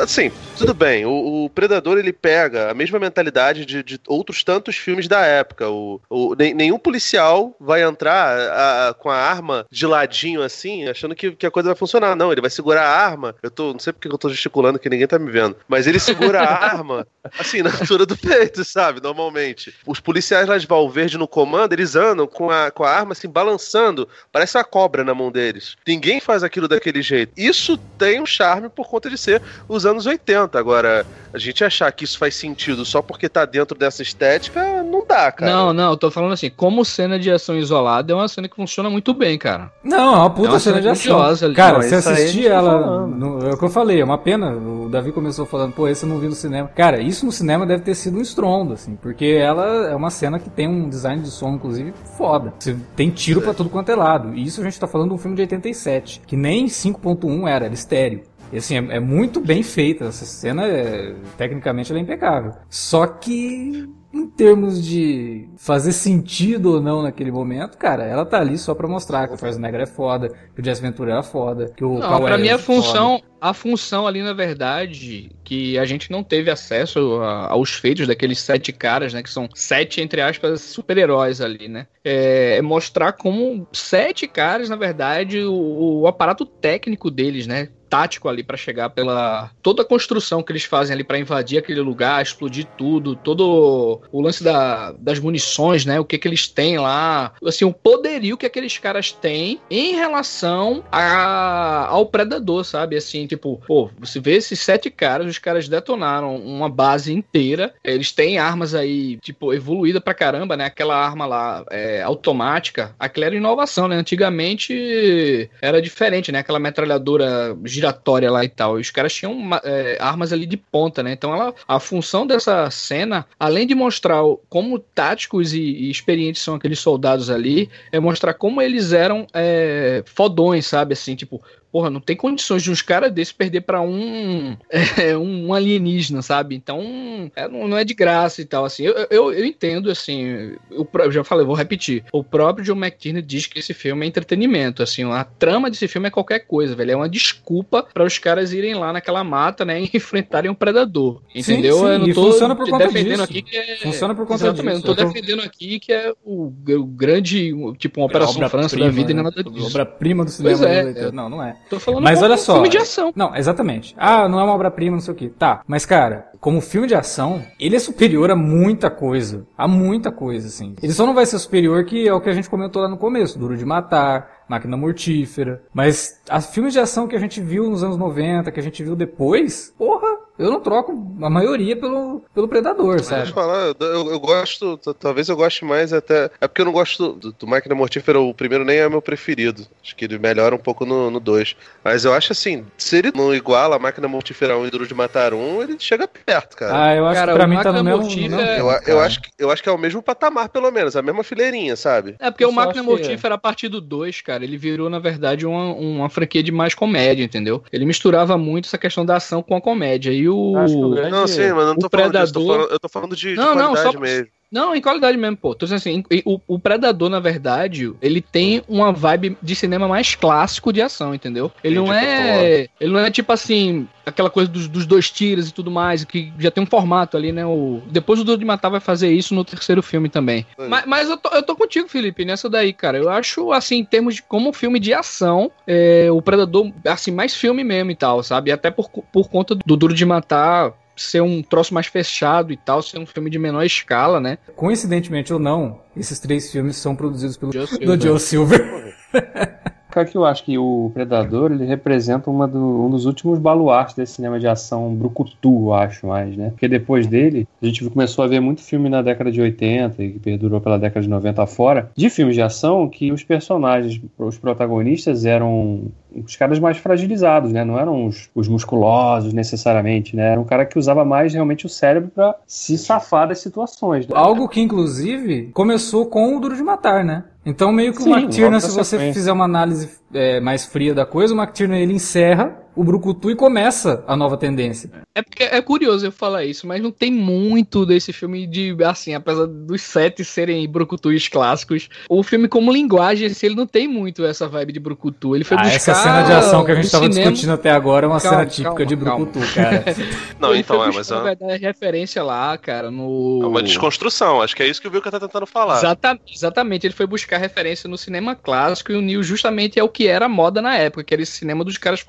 [SPEAKER 4] Assim, tudo bem. O, o Predador ele pega a mesma mentalidade de, de outros tantos filmes da época. O, o nenhum policial vai entrar a, a, com a arma de ladinho assim, achando que, que, a coisa vai funcionar. Não, ele vai segurar a arma. Eu tô. Não sei porque eu tô gesticulando que ninguém tá me vendo. Mas ele segura a arma assim, na altura do peito, sabe? Normalmente. Os policiais lá de Valverde no comando, eles andam com a, com a arma assim, balançando. Parece uma cobra na mão deles. Ninguém faz aquilo daquele jeito. Isso tem um charme por conta de ser os anos 80. Agora, a gente achar que isso faz sentido só porque tá dentro dessa estética, não dá, cara.
[SPEAKER 3] Não, não, eu tô falando assim, como cena de ação isolada, é uma cena que funciona muito bem, cara.
[SPEAKER 1] Não, é uma puta é uma cena, cena, de ação. Cara, não, você assistir tá ela. No, é o que eu falei, é uma pena. O Davi começou falando, pô, esse eu não vi no cinema. Cara, isso no cinema deve ter sido um estrondo, assim, porque ela é uma cena que tem um design de som, inclusive, foda. Você tem tiro é. para tudo quanto é lado. E isso a gente tá falando de um filme de 87, que nem 5.1 era, era estéreo. E assim, é, é, muito bem feita. Essa cena, é, tecnicamente, ela é impecável. Só que em termos de fazer sentido ou não naquele momento, cara, ela tá ali só pra mostrar que o Schwarzenegger é foda, que o Jesse Ventura é foda, que o
[SPEAKER 3] Não, pra mim a função, foda. a função ali na verdade, que a gente não teve acesso a, aos feitos daqueles sete caras, né, que são sete, entre aspas, super-heróis ali, né, é, é, mostrar como sete caras, na verdade, o, o aparato técnico deles, né, tático ali para chegar pela toda a construção que eles fazem ali para invadir aquele lugar, explodir tudo, todo o lance da, das munições, né? O que que eles têm lá, assim, o poderio que aqueles caras têm em relação a, ao predador, sabe? Assim, tipo, pô, você vê esses sete caras, os caras detonaram uma base inteira, eles têm armas aí, tipo, evoluída pra caramba, né? Aquela arma lá é, automática, aquela era inovação, né? Antigamente era diferente, né? Aquela metralhadora giratória lá e tal. E os caras tinham é, armas ali de ponta, né? Então ela, a função dessa cena, além de mostrar como táticos e, e experientes são aqueles soldados ali, é mostrar como eles eram é, fodões, sabe? Assim, tipo, porra, não tem condições de uns caras desses perder para um, é, um alienígena, sabe? Então, é, não, não, é de graça e tal, assim. Eu, eu, eu entendo, assim, eu, eu, já falei, vou repetir. O próprio John McTiernan diz que esse filme é entretenimento, assim, a trama desse filme é qualquer coisa, velho. É uma desculpa para os caras irem lá naquela mata, né, e enfrentarem um predador, entendeu?
[SPEAKER 1] Sim, sim.
[SPEAKER 3] Eu não
[SPEAKER 1] tô funciona por conta defendendo disso.
[SPEAKER 3] aqui que é...
[SPEAKER 1] Funciona por conta
[SPEAKER 3] Exatamente, disso. Não tô defendendo aqui que é o, o grande, tipo, uma Operação França da vida né? e nada disso.
[SPEAKER 1] Obra-prima do cinema.
[SPEAKER 3] Pois é,
[SPEAKER 1] não, não é.
[SPEAKER 3] Tô falando
[SPEAKER 1] mas olha só.
[SPEAKER 3] filme de ação.
[SPEAKER 1] Não, exatamente. Ah, não é uma obra-prima, não sei o que. Tá, mas cara, como filme de ação, ele é superior a muita coisa. A muita coisa, assim. Ele só não vai ser superior que é o que a gente comentou lá no começo. Duro de Matar, Máquina Mortífera. Mas as filmes de ação que a gente viu nos anos 90, que a gente viu depois, porra, Eu não troco a maioria pelo, pelo Predador,
[SPEAKER 4] Deixa
[SPEAKER 1] sabe?
[SPEAKER 4] eu falar, eu, eu gosto, talvez eu goste mais até. É porque eu não gosto do, do Máquina Mortífera, o primeiro nem é meu preferido. Acho que ele melhora um pouco no 2. Mas eu acho assim, se ele não iguala a Máquina Mortífera 1 e Duro de Matar 1, ele chega perto, cara.
[SPEAKER 1] Ah, eu acho
[SPEAKER 3] Cara,
[SPEAKER 1] que pra
[SPEAKER 3] o
[SPEAKER 1] mim tá no
[SPEAKER 3] Máquina
[SPEAKER 1] mesmo...
[SPEAKER 3] Mortífera-
[SPEAKER 1] não,
[SPEAKER 4] eu,
[SPEAKER 1] cara.
[SPEAKER 4] eu, acho que, eu acho que é o mesmo patamar, pelo menos, a mesma fileirinha, sabe?
[SPEAKER 3] É porque
[SPEAKER 1] Eu
[SPEAKER 3] o Máquina
[SPEAKER 1] que-
[SPEAKER 3] Mortífera, a partir do 2, cara, ele virou, na verdade, uma, uma franquia de mais comédia, entendeu? Ele misturava muito essa questão da ação com a comédia. E o.
[SPEAKER 2] Acho que o grande-
[SPEAKER 4] Não, sim, mas eu não tô
[SPEAKER 3] o
[SPEAKER 4] falando disso, tô
[SPEAKER 3] Predador-
[SPEAKER 4] falando- eu tô falando de, de
[SPEAKER 3] Não, não,
[SPEAKER 4] qualidade
[SPEAKER 3] só-
[SPEAKER 4] mesmo.
[SPEAKER 3] Não, em qualidade mesmo, pô. Tô dizendo assim, o, o Predador, na verdade, ele tem uma vibe de cinema mais clássico de ação, entendeu? Ele não é. Ele não é tipo assim, aquela coisa dos, dos dois tiros e tudo mais, que já tem um formato ali, né? O, depois o Duro de Matar vai fazer isso no terceiro filme também.
[SPEAKER 4] Sim.
[SPEAKER 3] Mas, mas eu, tô, eu tô contigo, Felipe, nessa daí, cara. Eu acho, assim, em termos de como filme de ação, é, o Predador, assim, mais filme mesmo e tal, sabe? Até por, por conta do Duro de Matar ser um troço mais fechado e tal, ser um filme de menor escala, né?
[SPEAKER 1] Coincidentemente ou não, esses três filmes são produzidos pelo
[SPEAKER 3] Joe
[SPEAKER 1] do
[SPEAKER 3] Silver.
[SPEAKER 1] Joe Silver.
[SPEAKER 2] Que eu acho que o Predador ele representa do- um dos últimos baluartes desse cinema de ação brucutu, eu acho mais, né? Porque depois dele, a gente começou a ver muito filme na década de 80 e que perdurou pela década de 90 fora, de filmes de ação que os personagens, os protagonistas eram os caras mais fragilizados, né? Não eram os, os musculosos necessariamente, né? Era um cara que usava mais realmente o cérebro pra se safar das situações. né?
[SPEAKER 1] Algo que, inclusive, começou com o Duro de Matar, né? Então, meio que o McTiernan, se você fizer uma análise é, mais fria da coisa, o McTiernan ele encerra o Brucutu e começa a nova tendência.
[SPEAKER 3] É porque é curioso eu falar isso, mas não tem muito desse filme de, assim, apesar dos sete serem brucutus clássicos, o filme como linguagem, assim, ele não tem muito essa vibe de brucutu. Ele foi
[SPEAKER 1] Ah,
[SPEAKER 3] buscar
[SPEAKER 1] essa cena de ação que a gente
[SPEAKER 3] o
[SPEAKER 1] tava
[SPEAKER 3] cinema-
[SPEAKER 1] discutindo até agora é uma
[SPEAKER 3] Calma,
[SPEAKER 1] cena típica
[SPEAKER 3] calma,
[SPEAKER 1] de
[SPEAKER 3] calma.
[SPEAKER 1] Brucutu, cara.
[SPEAKER 4] Não, então é, mas
[SPEAKER 3] na
[SPEAKER 4] é
[SPEAKER 3] verdade, referência lá, cara, no...
[SPEAKER 4] é uma desconstrução. Acho que é isso que o Vilca tá tentando falar.
[SPEAKER 3] Exata- exatamente, ele foi buscar referência no cinema clássico e uniu justamente é o que era moda na época, que era esse cinema dos caras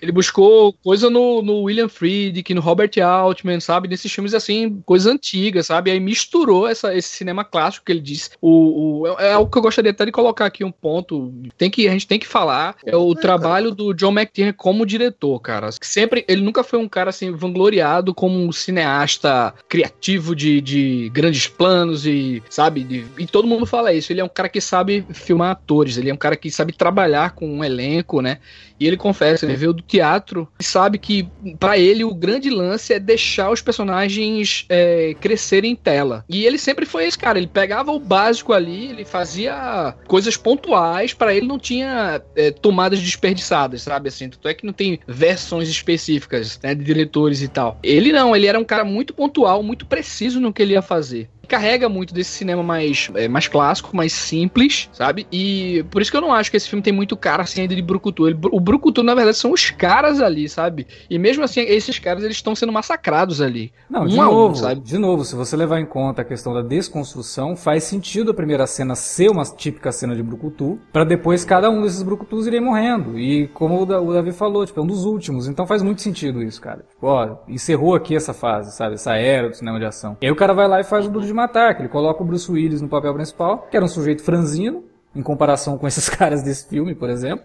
[SPEAKER 3] Ele buscou coisa no, no William Friedkin, no Robert Altman, sabe? Nesses filmes assim, coisas antigas, sabe? Aí misturou essa, esse cinema clássico que ele disse. O, o- é algo que eu gostaria até de colocar aqui um ponto. Tem que, a gente tem que falar. É o trabalho do John McTiernan como diretor, cara. Sempre, ele nunca foi um cara assim vangloriado como um cineasta criativo de, de grandes planos e, sabe? de- e todo mundo fala isso. Ele é um cara que sabe filmar atores, ele é um cara que sabe trabalhar com um elenco, né? E ele confessa, veio do teatro e sabe que pra ele o grande lance é deixar os personagens é, crescerem em tela. E ele sempre foi esse cara, ele pegava o básico ali, ele fazia coisas pontuais, pra ele não tinha é, tomadas desperdiçadas, sabe? Assim, tanto é que não tem versões específicas né, de diretores e tal. Ele não, ele era um cara muito pontual, muito preciso no que ele ia fazer carrega muito desse cinema mais, é, mais clássico, mais simples, sabe? E por isso que eu não acho que esse filme tem muito cara assim ainda de Brucutu. Ele- o Brucutu, na verdade, são os caras ali, sabe? E mesmo assim, esses caras eles estão sendo massacrados ali.
[SPEAKER 1] Não, de
[SPEAKER 3] Um um,
[SPEAKER 1] novo,
[SPEAKER 3] sabe?
[SPEAKER 1] de novo, se você levar em conta a questão da desconstrução, faz sentido a primeira cena ser uma típica cena de Brucutu, pra depois cada um desses Brucutus irem morrendo. E como o Da- o Davi falou, tipo, é um dos últimos, então faz muito sentido isso, cara. Tipo, ó, encerrou aqui essa fase, sabe? Essa era do cinema de ação. E aí o cara vai lá e faz o Duro de Matar, que ele coloca o Bruce Willis no papel principal, que era um sujeito franzino, em comparação com esses caras desse filme, por exemplo.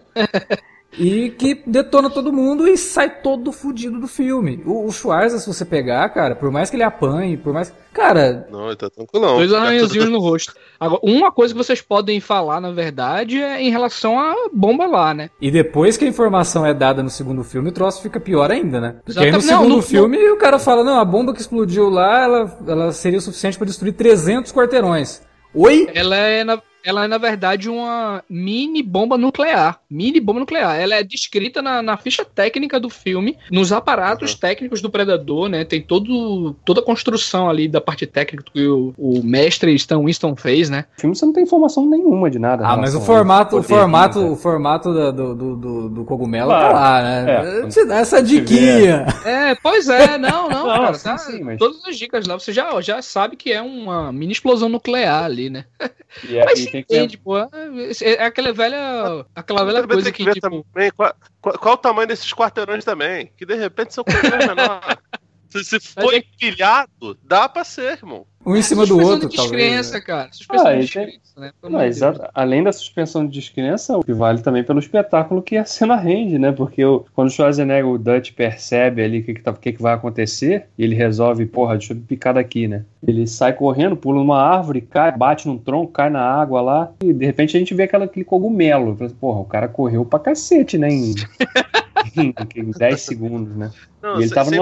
[SPEAKER 1] E que detona todo mundo e sai todo fudido do filme. O, o Schwarza, se você pegar, cara, por mais que ele apanhe, por mais. Cara,
[SPEAKER 4] Não, ele tá tranquilão.
[SPEAKER 3] Dois arranhãozinhos no rosto. Agora, uma coisa que vocês podem falar, na verdade, é em relação à bomba lá, né?
[SPEAKER 1] e depois que a informação é dada no segundo filme, o troço fica pior ainda, né? Porque aí no
[SPEAKER 3] Exatamente. Não,
[SPEAKER 1] segundo
[SPEAKER 3] no-
[SPEAKER 1] filme o cara fala: não, a bomba que explodiu lá, ela, ela seria o suficiente pra destruir 300 quarteirões. Oi?
[SPEAKER 3] Ela é, na, ela é, na verdade, uma mini bomba nuclear. Mini bomba nuclear. Ela é descrita na, na ficha técnica do filme, nos aparatos técnicos do Predador, né? Tem todo, toda a construção ali da parte técnica que o, o mestre Stan Winston fez, né?
[SPEAKER 2] O filme você não tem informação nenhuma de nada.
[SPEAKER 1] Ah, mas o formato, o formato,
[SPEAKER 2] né?
[SPEAKER 1] o formato do, do, do, do cogumelo
[SPEAKER 2] Claro.
[SPEAKER 1] tá lá, né?
[SPEAKER 2] É.
[SPEAKER 1] Te dá essa diquinha.
[SPEAKER 3] É, pois é, não, não,
[SPEAKER 2] Não,
[SPEAKER 3] cara.
[SPEAKER 2] sim,
[SPEAKER 3] tá-
[SPEAKER 2] sim, mas-
[SPEAKER 3] Todas as dicas lá, você já, já sabe que é uma mini explosão nuclear ali, né?
[SPEAKER 2] E, é-
[SPEAKER 3] Mas
[SPEAKER 2] tem que
[SPEAKER 3] pô. É, é aquela velha. Aquela velha coisa
[SPEAKER 4] tem que
[SPEAKER 3] que,
[SPEAKER 4] ver
[SPEAKER 3] tipo.
[SPEAKER 4] também qual, qual- qual o tamanho desses quarteirões também. Que de repente são quarteirões menores. Se, se for
[SPEAKER 3] é-
[SPEAKER 4] empilhado, dá pra ser, irmão.
[SPEAKER 1] Um em cima do outro,
[SPEAKER 3] de
[SPEAKER 1] talvez.
[SPEAKER 3] descrença,
[SPEAKER 1] né?
[SPEAKER 3] cara. Suspensão
[SPEAKER 2] Ah,
[SPEAKER 3] de descrença, né? Pelo
[SPEAKER 2] Não, exato. Além da suspensão de descrença, o que vale também pelo espetáculo que a cena rende, né? Porque o- quando o Schwarzenegger, o Dutch, percebe ali o que, que, tá- que, que vai acontecer, e ele resolve, porra, deixa eu me picar daqui, né? Ele sai correndo, pula numa árvore, cai, bate num tronco, cai na água lá, e de repente a gente vê aquela, aquele cogumelo. Assim, Porra, o cara correu pra cacete, né? Em, em, em 10 segundos, né?
[SPEAKER 4] Não,
[SPEAKER 2] e ele tava, ele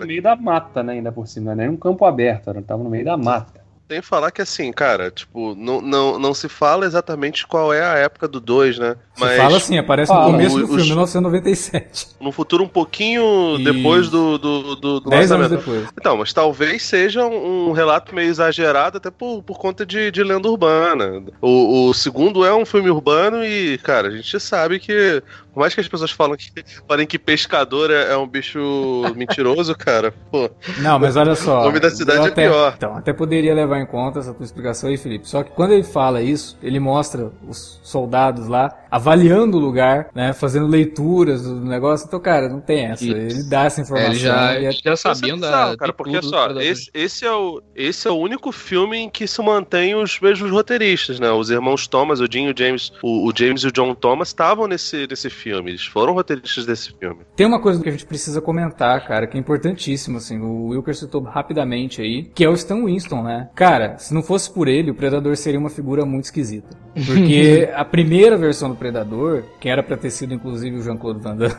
[SPEAKER 2] no meio da mata, né? Ainda por cima, não era um campo aberto, era- ele tava no meio da mata.
[SPEAKER 4] sem falar que assim, cara, tipo, não, não, não se fala exatamente qual é a época do 2, né?
[SPEAKER 1] Você fala assim, aparece
[SPEAKER 2] Fala.
[SPEAKER 1] no começo do
[SPEAKER 4] Os-
[SPEAKER 1] filme, 1997.
[SPEAKER 4] no futuro um pouquinho
[SPEAKER 1] Isso.
[SPEAKER 4] depois do, do, do, do
[SPEAKER 1] Dez anos
[SPEAKER 4] lançamento.
[SPEAKER 1] depois.
[SPEAKER 4] Então, mas talvez seja um, um relato meio exagerado, até por, por conta de, de lenda urbana. O, o segundo é um filme urbano e, cara, a gente sabe que, por mais que as pessoas falam que, falem que pescador é, é um bicho mentiroso, cara, pô,
[SPEAKER 1] Não, mas olha só.
[SPEAKER 4] O nome da cidade é
[SPEAKER 1] até,
[SPEAKER 4] pior.
[SPEAKER 1] Então, até poderia levar em conta essa tua explicação aí, Felipe. Só que quando ele fala isso, ele mostra os soldados lá avaliando o lugar, né? Fazendo leituras do negócio. Então, cara, não tem essa.
[SPEAKER 3] Isso.
[SPEAKER 1] Ele dá essa
[SPEAKER 3] É,
[SPEAKER 1] informação.
[SPEAKER 3] eles já,
[SPEAKER 1] e é-
[SPEAKER 3] já
[SPEAKER 4] é
[SPEAKER 3] sabiam
[SPEAKER 4] bizarro,
[SPEAKER 3] da.
[SPEAKER 4] cara, porque
[SPEAKER 3] tudo
[SPEAKER 4] só, esse, esse, é o, esse é o único filme em que se mantém os mesmos roteiristas, né? Os irmãos Thomas, o Jim e o James, o, o James e o John Thomas estavam nesse, nesse filme, eles foram roteiristas desse filme.
[SPEAKER 1] Tem uma coisa que a gente precisa comentar, cara, que é importantíssimo, assim, o Wilker citou rapidamente aí, que é o Stan Winston, né? Cara, se não fosse por ele, o Predador seria uma figura muito esquisita. Porque a primeira versão do Predador, que era pra ter sido inclusive o Jean-Claude Van Damme,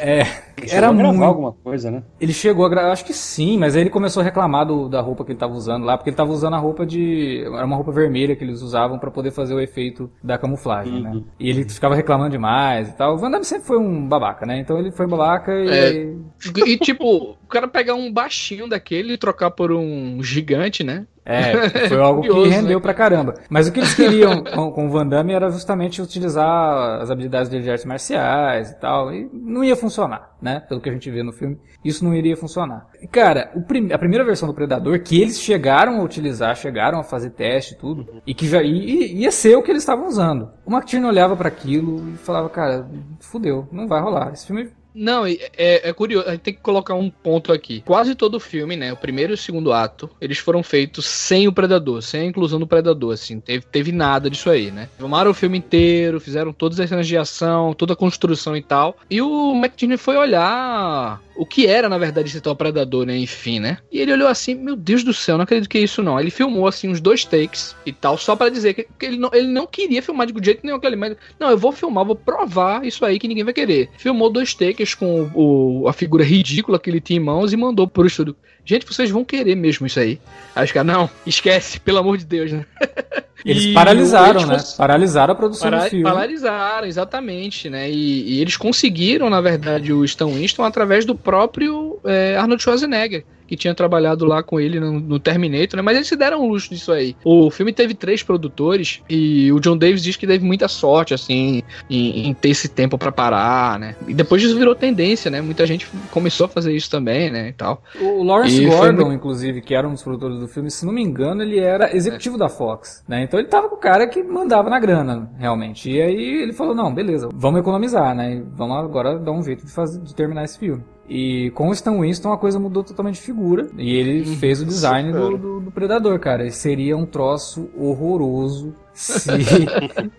[SPEAKER 1] é,
[SPEAKER 2] Ele
[SPEAKER 1] era
[SPEAKER 2] a gravar
[SPEAKER 1] muito...
[SPEAKER 2] alguma coisa, né?
[SPEAKER 1] Ele chegou a gravar, acho que sim, mas aí ele começou a reclamar do- da roupa que ele tava usando lá, porque ele tava usando a roupa de. Era uma roupa vermelha que eles usavam pra poder fazer o efeito da camuflagem, né?
[SPEAKER 2] Uhum.
[SPEAKER 1] E ele ficava reclamando demais e tal. O Van Damme sempre foi um babaca, né? Então ele foi babaca e.
[SPEAKER 3] É. E tipo, cara pegar um baixinho daquele e trocar por um gigante, né?
[SPEAKER 1] É, foi algo que
[SPEAKER 3] Curioso,
[SPEAKER 1] rendeu
[SPEAKER 3] né?
[SPEAKER 1] pra caramba. Mas o que eles queriam com, com o Van Damme era justamente utilizar as habilidades dele de artes marciais e tal. E não ia funcionar, né? Pelo que a gente vê no filme, isso não iria funcionar. E, Cara, prim- a primeira versão do Predador, que eles chegaram a utilizar, chegaram a fazer teste e tudo, e que já i- ia ser o que eles estavam usando. O McTiernan olhava pra aquilo e falava, cara, fudeu, não vai rolar. Esse filme
[SPEAKER 3] Não, é, é curioso, a gente tem que colocar um ponto aqui. Quase todo o filme, né? O primeiro e o segundo ato, eles foram feitos sem o Predador, sem a inclusão do Predador, assim. Teve, teve nada disso aí, né? Filmaram o filme inteiro, fizeram todas as cenas de ação, toda a construção e tal. E o McTiernan foi olhar o que era, na verdade, esse tal Predador, né? Enfim, né? E ele olhou assim, meu Deus do céu, não acredito que é isso não. Ele filmou, assim, uns dois takes e tal, só pra dizer que, que ele, não, ele não queria filmar de jeito nenhum aquele, mas não, eu vou filmar, vou provar isso aí que ninguém vai querer. Filmou dois takes com o, a figura ridícula que ele tinha em mãos e mandou pro estúdio. Gente, vocês vão querer mesmo isso aí. Aí os caras, não, esquece, pelo amor de Deus, né?
[SPEAKER 1] Eles
[SPEAKER 3] E
[SPEAKER 1] paralisaram,
[SPEAKER 3] eles
[SPEAKER 1] né?
[SPEAKER 3] cons-
[SPEAKER 1] Paralisaram a produção
[SPEAKER 3] Para-
[SPEAKER 1] do filme.
[SPEAKER 3] Paralisaram, exatamente, né? E, e eles conseguiram, na verdade, o Stan Winston através do próprio é, Arnold Schwarzenegger, que tinha trabalhado lá com ele no, no Terminator, né? Mas eles se deram um luxo disso aí. O filme teve três produtores e o John Davis diz que teve muita sorte, assim, em, em ter esse tempo pra parar, né? E depois isso virou tendência, né? Muita gente começou a fazer isso também, né? E tal.
[SPEAKER 1] O Lawrence
[SPEAKER 3] E foi
[SPEAKER 1] Gordon,
[SPEAKER 3] muito-
[SPEAKER 1] inclusive, que era um dos produtores do filme, se não me engano, ele era executivo da Fox, né? Então ele tava com o cara que mandava na grana, realmente. E aí ele falou, não, beleza, vamos economizar, né? Vamos agora dar um jeito de, fazer, de terminar esse filme. E com o Stan Winston a coisa mudou totalmente de figura. E ele
[SPEAKER 3] Uhum.
[SPEAKER 1] fez o design do, do, do Predador, cara. E seria um troço horroroso se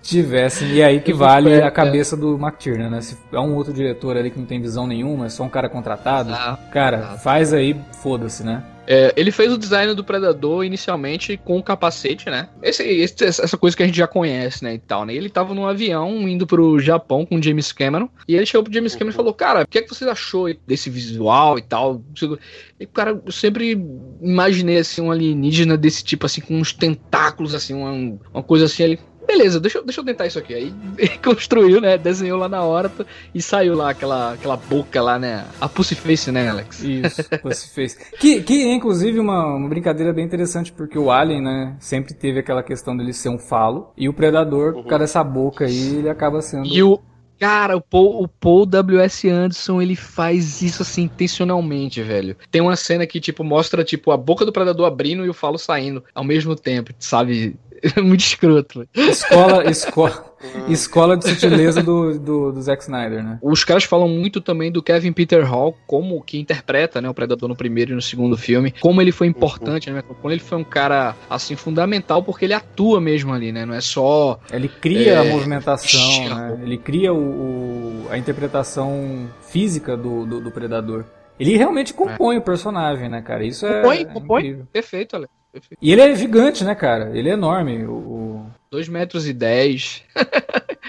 [SPEAKER 1] tivessem. E aí que vale
[SPEAKER 3] É,
[SPEAKER 1] a cabeça do McTiernan, né? Se é um outro diretor ali que não tem visão nenhuma, é só um cara contratado.
[SPEAKER 3] Ah,
[SPEAKER 1] Cara,
[SPEAKER 3] Exato.
[SPEAKER 1] faz aí, foda-se, né?
[SPEAKER 3] É, ele fez o design do Predador inicialmente com o capacete, né? Esse, esse- essa coisa que a gente já conhece, né? E tal, né? Ele tava num avião indo pro Japão com o James Cameron. E ele chegou pro James Cameron e falou: Cara, o que é que você achou desse visual e tal? E, cara, eu sempre imaginei assim um alienígena desse tipo, assim, com uns tentáculos, assim, uma, uma coisa assim. Ele. Beleza, deixa, eu- deixa eu tentar isso aqui. Aí construiu, né? Desenhou lá na hora e saiu lá aquela, aquela boca lá, né? A Pussy Face, né, Alex?
[SPEAKER 1] Isso, você fez. Que, que é inclusive uma, uma brincadeira bem interessante, porque o Alien, né, sempre teve aquela questão dele ser um falo, e o Predador, por causa dessa boca aí, ele acaba sendo.
[SPEAKER 3] E o. Cara, o Paul, o Paul W.S. Anderson, ele faz isso assim intencionalmente, velho. Tem uma cena que, tipo, mostra, tipo, a boca do predador abrindo e o falo saindo ao mesmo tempo, sabe? Muito escroto. velho.
[SPEAKER 1] Escola, escola, Escola de sutileza do, do, do Zack Snyder, né?
[SPEAKER 3] Os caras falam muito também do Kevin Peter Hall, como que interpreta, né, o Predador no primeiro e no segundo filme, como ele foi importante, né, como ele foi um cara, assim, fundamental, porque ele atua mesmo ali, né, não é só...
[SPEAKER 1] Ele cria é... a movimentação, né, ele cria o, o, a interpretação física do, do, do Predador. Ele realmente compõe é. o personagem, né, cara? Isso
[SPEAKER 3] compõe,
[SPEAKER 1] é.
[SPEAKER 3] Compõe, compõe. Perfeito, Ale. Perfeito.
[SPEAKER 1] E ele é gigante, né, cara? Ele é enorme. O...
[SPEAKER 3] 2 metros e 10.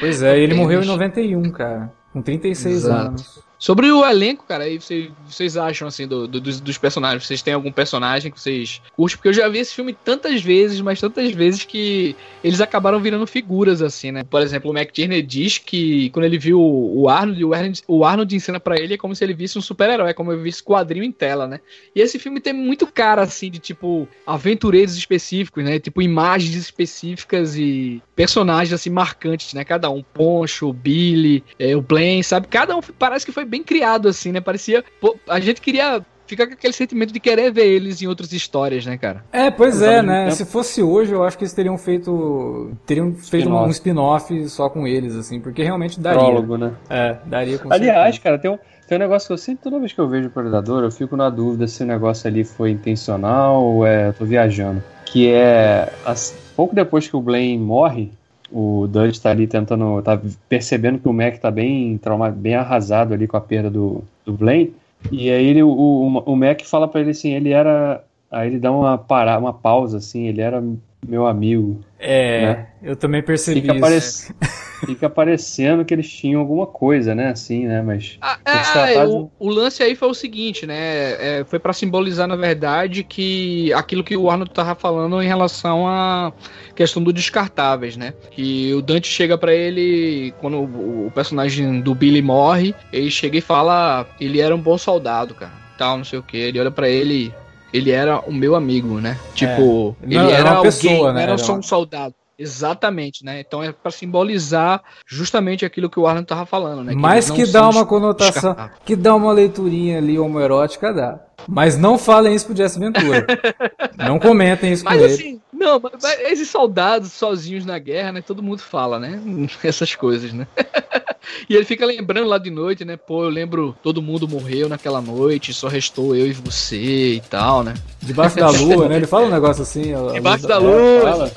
[SPEAKER 1] Pois é, ele morreu em 91, cara. Com 36 Exato. anos.
[SPEAKER 3] Sobre o elenco, cara, aí vocês, vocês acham, assim, do, do, dos, dos, personagens? Vocês têm algum personagem que vocês curtem? Porque eu já vi esse filme tantas vezes, mas tantas vezes que eles acabaram virando figuras, assim, né? Por exemplo, o McTierney diz que quando ele viu o Arnold, o Arnold, o Arnold ensina para ele é como se ele visse um super-herói, é como ele visse quadrinho em tela, né? E esse filme tem muito cara, assim, de, tipo, aventureiros específicos, né? Tipo, imagens específicas e personagens, assim, marcantes, né? Cada um, Poncho, Billy, é, o Blaine, sabe? Cada um parece que foi bem criado, assim, né? Parecia. Pô, a gente queria fica com aquele sentimento de querer ver eles em outras histórias, né, cara?
[SPEAKER 1] É, pois é, né? Se fosse hoje, eu acho que eles teriam feito. Teriam feito spin um spin-off só com eles, assim, porque realmente daria.
[SPEAKER 2] Prólogo, né?
[SPEAKER 1] É, daria com
[SPEAKER 2] Aliás, certeza. cara, tem um. Tem um negócio que eu sempre, toda vez que eu vejo o Predador, eu fico na dúvida se o negócio ali foi intencional ou é. Eu tô viajando. Que é. As, pouco depois que o Blaine morre, o Dutch tá ali tentando. tá percebendo que o Mac tá bem traumado, bem arrasado ali com a perda do, do Blaine. E aí ele, o, o, o Mac fala para ele assim, ele era. Aí ele dá uma, para, uma pausa, assim, ele era meu amigo.
[SPEAKER 1] É, né? eu também percebi
[SPEAKER 2] fica isso. fica parecendo que eles tinham alguma coisa, né? Assim, né? Mas.
[SPEAKER 3] Ah, é, o, o, lance aí foi o seguinte, né? É, foi para simbolizar, na verdade, que aquilo que o Arnold tava falando em relação à questão dos descartáveis, né? Que o Dante chega para ele, quando o, o, personagem do Billy morre, ele chega e fala: ele era um bom soldado, cara. Tal, não sei o que. Ele olha para ele ele era o meu amigo, né? Tipo, é. ele não, era, uma alguém, pessoa, né? Era só um soldado. Exatamente, né? Então é para simbolizar justamente aquilo que o Arnold tava falando, né?
[SPEAKER 1] Que Mas que dá uma conotação, que dá uma leiturinha ali homoerótica, dá. Mas não falem isso pro Jesse Ventura. não comentem isso mas, com assim, ele.
[SPEAKER 3] Não, mas esses soldados sozinhos na guerra, né? Todo mundo fala, né? Essas coisas, né? e ele fica lembrando lá de noite, né? Pô, eu lembro, todo mundo morreu naquela noite, só restou eu e você e tal, né?
[SPEAKER 1] Debaixo da lua, né? Ele fala um negócio assim.
[SPEAKER 3] Debaixo da lua.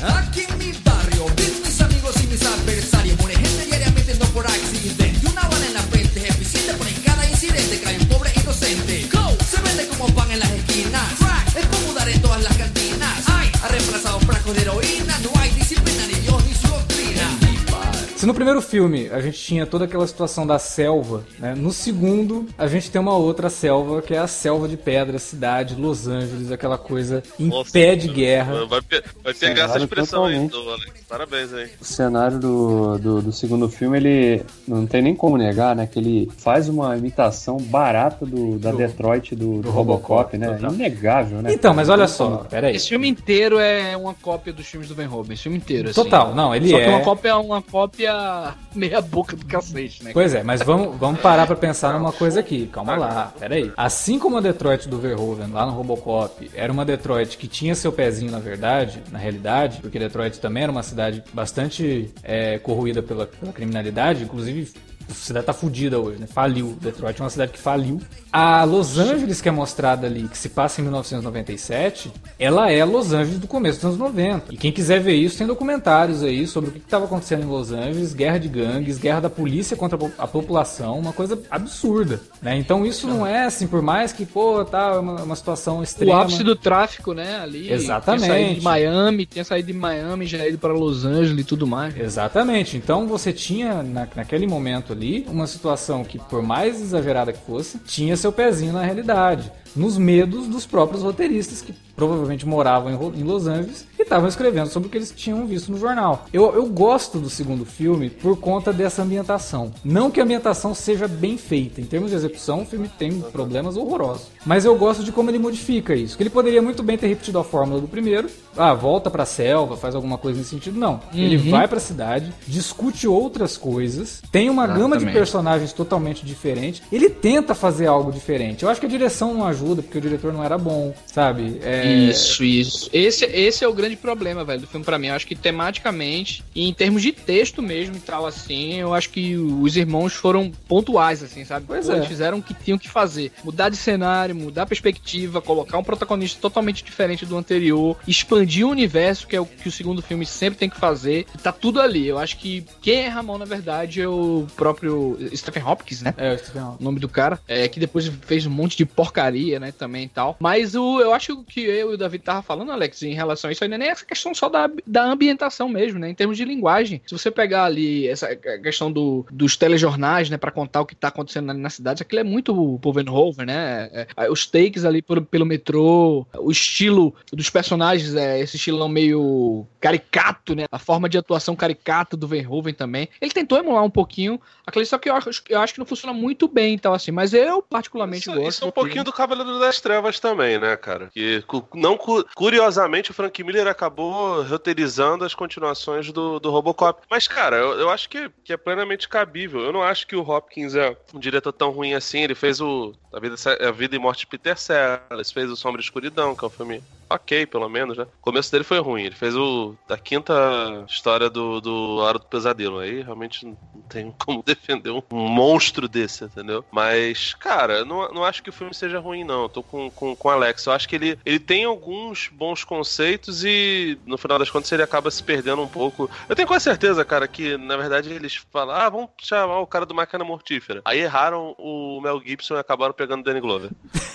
[SPEAKER 5] Aqui Arriba. Se no
[SPEAKER 1] primeiro filme a gente tinha toda aquela situação da selva, né? no segundo a gente tem uma outra selva que é a selva de pedra, cidade, Los Angeles, aquela coisa em Nossa, pé de guerra.
[SPEAKER 4] Vai, vai pegar essa expressão aí, do Alex. Parabéns aí.
[SPEAKER 2] O cenário do, do, do, segundo filme, ele não tem nem como negar, né? Que ele faz uma imitação barata do, da do, Detroit do, do Robocop, né? Total. Inegável, né?
[SPEAKER 1] Então, mas olha só, peraí.
[SPEAKER 3] Esse filme inteiro é uma cópia dos filmes do Ben Robin, esse filme inteiro. Assim.
[SPEAKER 1] Total, não, ele
[SPEAKER 3] Só
[SPEAKER 1] é.
[SPEAKER 3] Só que uma cópia é uma cópia meia boca do cacete, né?
[SPEAKER 1] Pois é, mas vamos, vamos parar pra pensar numa coisa aqui. Calma lá, peraí. Assim como a Detroit do Verhoeven, lá no Robocop, era uma Detroit que tinha seu pezinho na verdade, na realidade, porque Detroit também era uma cidade bastante é, corroída pela, pela criminalidade, inclusive a cidade tá fudida hoje, né? Faliu. Detroit é uma cidade que faliu. A Los Angeles que é mostrada ali, que se passa em 1997, ela é Los Angeles do começo dos anos 90. E quem quiser ver isso, tem documentários aí sobre o que estava acontecendo em Los Angeles, guerra de gangues, guerra da polícia contra a população, uma coisa absurda, né? Então isso não é assim, por mais que, pô, tá uma, uma situação extrema.
[SPEAKER 3] O ápice do tráfico, né, ali.
[SPEAKER 1] Exatamente.
[SPEAKER 3] Tinha saído de Miami, tinha saído de Miami, já ido para Los Angeles e tudo mais.
[SPEAKER 1] Exatamente. Então você tinha, na, naquele momento ali, uma situação que, por mais exagerada que fosse, tinha seu pezinho na realidade. Nos medos dos próprios roteiristas que provavelmente moravam em Los Angeles e estavam escrevendo sobre o que eles tinham visto no jornal. Eu, eu gosto do segundo filme por conta dessa ambientação. Não que a ambientação seja bem feita. Em termos de execução, o filme tem problemas horrorosos. Mas eu gosto de como ele modifica isso. Que ele poderia muito bem ter repetido a fórmula do primeiro. Ah, volta pra selva, faz alguma coisa nesse sentido. Não. Uhum. Ele vai pra cidade, discute outras coisas, tem uma gama de personagens totalmente diferente. Ele tenta fazer algo diferente. Eu acho que a direção não ajuda, porque o diretor não era bom, sabe?
[SPEAKER 3] É... Isso, isso. Esse, esse é o grande problema, velho, do filme pra mim. Eu acho que tematicamente e em termos de texto mesmo e tal, assim, eu acho que os irmãos foram pontuais, assim, sabe?
[SPEAKER 1] Pois
[SPEAKER 3] Pô,
[SPEAKER 1] é.
[SPEAKER 3] Eles fizeram o que tinham que fazer. Mudar de cenário, mudar a perspectiva, colocar um protagonista totalmente diferente do anterior, expandir o universo, que é o que o segundo filme sempre tem que fazer. Tá tudo ali. Eu acho que quem a mão, na verdade, é o próprio Stephen Hopkins, né?
[SPEAKER 1] É, o Stephen Hawking.
[SPEAKER 3] o nome do cara, é, que depois fez um monte de porcaria, né, também e tal. Mas o, eu acho que eu e o David tava falando, Alex, em relação a isso é nem essa questão só da, da ambientação mesmo, né, em termos de linguagem. Se você pegar ali essa questão do, dos telejornais, né, pra contar o que tá acontecendo na, na cidade, aquilo é muito Povenhoven, né, é, é, os takes ali por- pelo metrô, o estilo dos personagens, é, esse estilão meio caricato, né, a forma de atuação caricata do Verhoeven também. Ele tentou emular um pouquinho aquele, só que eu acho, eu acho que não funciona muito bem, então assim, mas eu particularmente
[SPEAKER 4] Isso,
[SPEAKER 3] gosto.
[SPEAKER 4] isso é um
[SPEAKER 3] do
[SPEAKER 4] pouquinho do das Trevas também, né, cara? Que não cu- curiosamente o Frank Miller acabou roteirizando as continuações do, do Robocop. Mas, cara, eu, eu acho que, que é plenamente cabível. Eu não acho que o Hopkins é um diretor tão ruim assim. Ele fez o A Vida, a Vida e Morte de Peter Sellers, fez o Sombra e Escuridão, que é um filme ok, pelo menos, né? O começo dele foi ruim. Ele fez o da quinta história do, do Hora do Pesadelo. Aí realmente não tem como defender um, monstro desse, entendeu? Mas, cara, não, não acho que o filme seja ruim, não. Eu tô com, com, com o Alex. Eu acho que ele, ele tem alguns bons conceitos e, no final das contas, ele acaba se perdendo um pouco. Eu tenho quase certeza, cara, que, na verdade, eles falam, ah, vamos chamar o cara do Máquina Mortífera. Aí erraram o Mel Gibson e acabaram pegando o Danny Glover.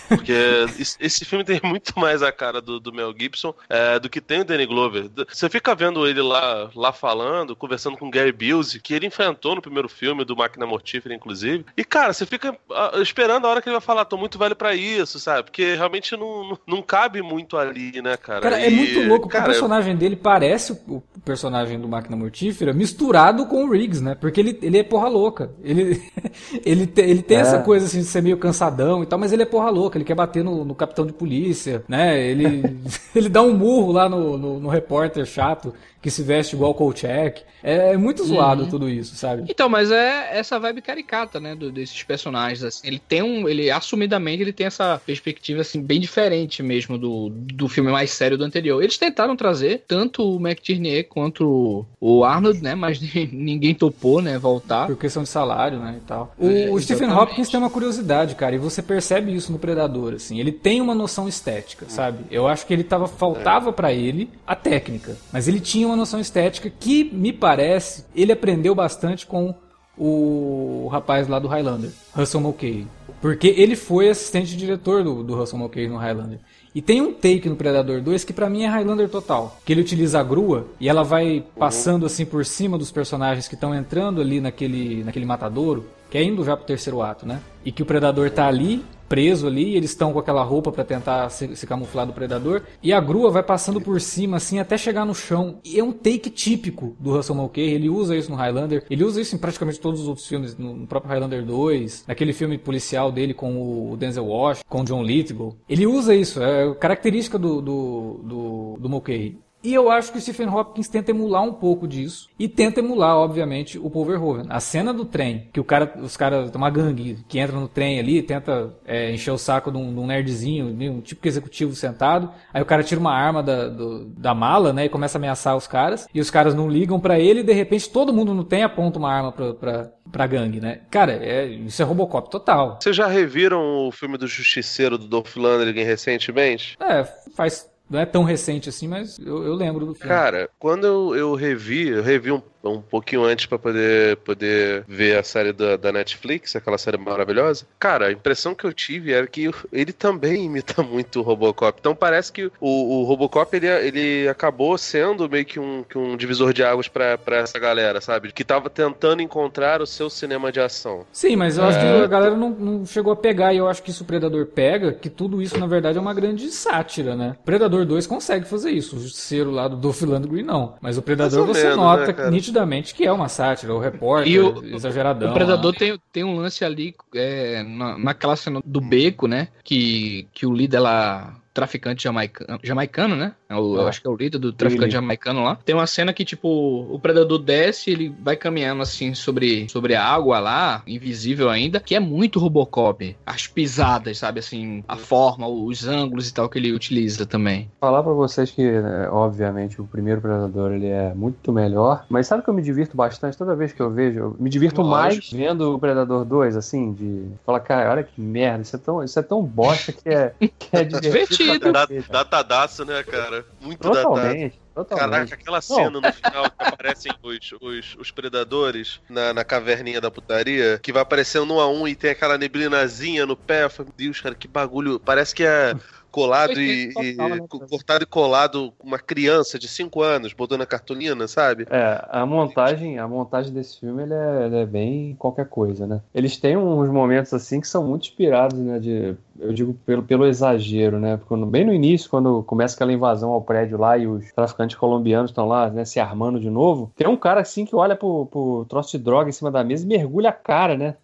[SPEAKER 4] Porque esse filme tem muito mais a cara do, do Mel Gibson é, do que tem o Danny Glover. Você fica vendo ele lá, lá falando, conversando com o Gary Busey, que ele enfrentou no primeiro filme do Máquina Mortífera, inclusive. E, cara, você fica esperando a hora que ele vai falar, tô muito velho pra isso, sabe? Porque realmente não, não, cabe muito ali, né, cara?
[SPEAKER 1] Cara, é
[SPEAKER 4] E,
[SPEAKER 1] muito louco, porque
[SPEAKER 4] cara,
[SPEAKER 1] o personagem dele parece o personagem do Máquina Mortífera misturado com o Riggs, né? Porque ele, ele é porra louca. Ele, ele, te- ele tem
[SPEAKER 2] É.
[SPEAKER 1] essa coisa assim de ser meio cansadão e tal, mas ele é porra louca. Ele quer bater no, no capitão de polícia, né? Ele, ele dá um murro lá no, no, no repórter chato que se veste igual o Kolchak. É, é muito zoado tudo isso, sabe?
[SPEAKER 3] Então, mas é essa vibe caricata, né, do- desses personagens, assim. Ele tem um, ele assumidamente ele tem essa perspectiva assim bem diferente mesmo do, do filme mais sério do anterior. Eles tentaram trazer tanto o McTierney quanto o Arnold, né, mas ninguém topou, né, voltar.
[SPEAKER 1] Por questão de salário, né, e tal.
[SPEAKER 3] É,
[SPEAKER 1] O, o Stephen. Hopkins tem uma curiosidade, cara, e você percebe isso no Predador, assim. Ele tem uma noção estética, sabe? Eu acho que ele tava faltava pra ele a técnica, mas ele tinha uma noção estética que me parece, ele aprendeu bastante com o rapaz lá do Highlander, Russell Mulcahy. Porque ele foi assistente diretor do, do Russell Mulcahy no Highlander. E tem um take no Predador 2 que pra mim é Highlander total. Que ele utiliza a grua e ela vai passando assim por cima dos personagens que estão entrando ali naquele, naquele matadouro, que é indo já pro terceiro ato, né? E que o Predador tá ali, preso ali, eles estão com aquela roupa pra tentar se, se camuflar do Predador. E a grua vai passando por cima assim até chegar no chão. E é um take típico do Russell Mulcahy. Ele usa isso no Highlander. Ele usa isso em praticamente todos os outros filmes, no no próprio Highlander 2, naquele filme policial dele com o Denzel Washington, com o John Lithgow. Ele usa isso, é característica do, do, do, do Mulcahy. E eu acho que o Stephen Hopkins tenta emular um pouco disso. E tenta emular, obviamente, o Paul Verhoeven. A cena do trem, que o cara, os caras, tem uma gangue que entra no trem ali, tenta é, encher o saco de um, de um nerdzinho, um típico executivo sentado. Aí o cara tira uma arma da, do- da mala, né, e começa a ameaçar os caras. E os caras não ligam pra ele e de repente todo mundo no trem aponta uma arma pra, pra, pra gangue, né? Cara, é, isso é Robocop total.
[SPEAKER 4] Vocês já reviram o filme do Justiceiro do Dolph Lundgren recentemente?
[SPEAKER 1] É, faz. Não é tão recente assim, mas eu, eu lembro do filme.
[SPEAKER 4] Cara, quando eu, eu revi, eu revi um, um pouquinho antes pra poder, poder ver a série da, da Netflix, aquela série maravilhosa. Cara, a impressão que eu tive era que ele também imita muito o Robocop. Então parece que o, o Robocop ele, ele acabou sendo meio que um, que um divisor de águas pra, pra essa galera, sabe? Que tava tentando encontrar o seu cinema de ação.
[SPEAKER 1] Sim, mas eu
[SPEAKER 3] É.
[SPEAKER 1] acho que a galera não, não chegou a pegar, e eu acho que isso o Predador pega, que tudo isso, na verdade, é uma grande sátira, né? Predador 2 consegue fazer isso, o Justiceiro lá do Dolph Lundgren não. Mas o Predador você
[SPEAKER 4] menos,
[SPEAKER 1] nota
[SPEAKER 4] né?
[SPEAKER 1] Nitidamente que é uma sátira, o repórter,
[SPEAKER 3] E o-
[SPEAKER 1] exageradão.
[SPEAKER 3] O Predador
[SPEAKER 1] lá.
[SPEAKER 3] tem, tem um lance ali é, na, naquela cena do beco, né? Que, que o líder lá, traficante jamaica, jamaicano, né? É eu
[SPEAKER 2] Ah.
[SPEAKER 3] acho que é o líder do traficante jamaicano lá. Tem uma cena que, tipo, o predador desce, ele vai caminhando assim sobre, sobre a água lá, invisível ainda, que é muito Robocop. As pisadas, sabe, assim, a forma, os ângulos e tal que ele utiliza também.
[SPEAKER 2] Falar pra vocês que, né, obviamente, o primeiro Predador ele é muito melhor, mas sabe que eu me divirto bastante toda vez que eu vejo? Eu me divirto
[SPEAKER 4] Lógico.
[SPEAKER 2] mais vendo o Predador 2, assim, de falar, cara, olha que merda, isso é tão, isso é tão bosta que é, que é divertido. Pra
[SPEAKER 4] Da-. Datadaço, né, cara? Muito datado.
[SPEAKER 2] Totalmente, totalmente.
[SPEAKER 4] Caraca, aquela cena no final que aparecem os, os, os predadores na, na caverninha da putaria, que vai aparecendo um a um e tem aquela neblinazinha no pé. Eu falei, Meu Deus, cara, que bagulho. Parece que é colado e, e-
[SPEAKER 3] total, né,
[SPEAKER 4] cortado e colado uma criança de 5 anos, botando a cartolina, sabe?
[SPEAKER 2] É, a montagem, a montagem desse filme ele é, ele é bem qualquer coisa, né? Eles têm uns momentos assim que são muito inspirados, né? De, eu digo pelo, pelo exagero, né? Porque bem no início, quando começa aquela invasão ao prédio lá e os traficantes colombianos estão lá, né, se armando de novo, tem um cara assim que olha pro, pro troço de droga em cima da mesa e mergulha a cara, né?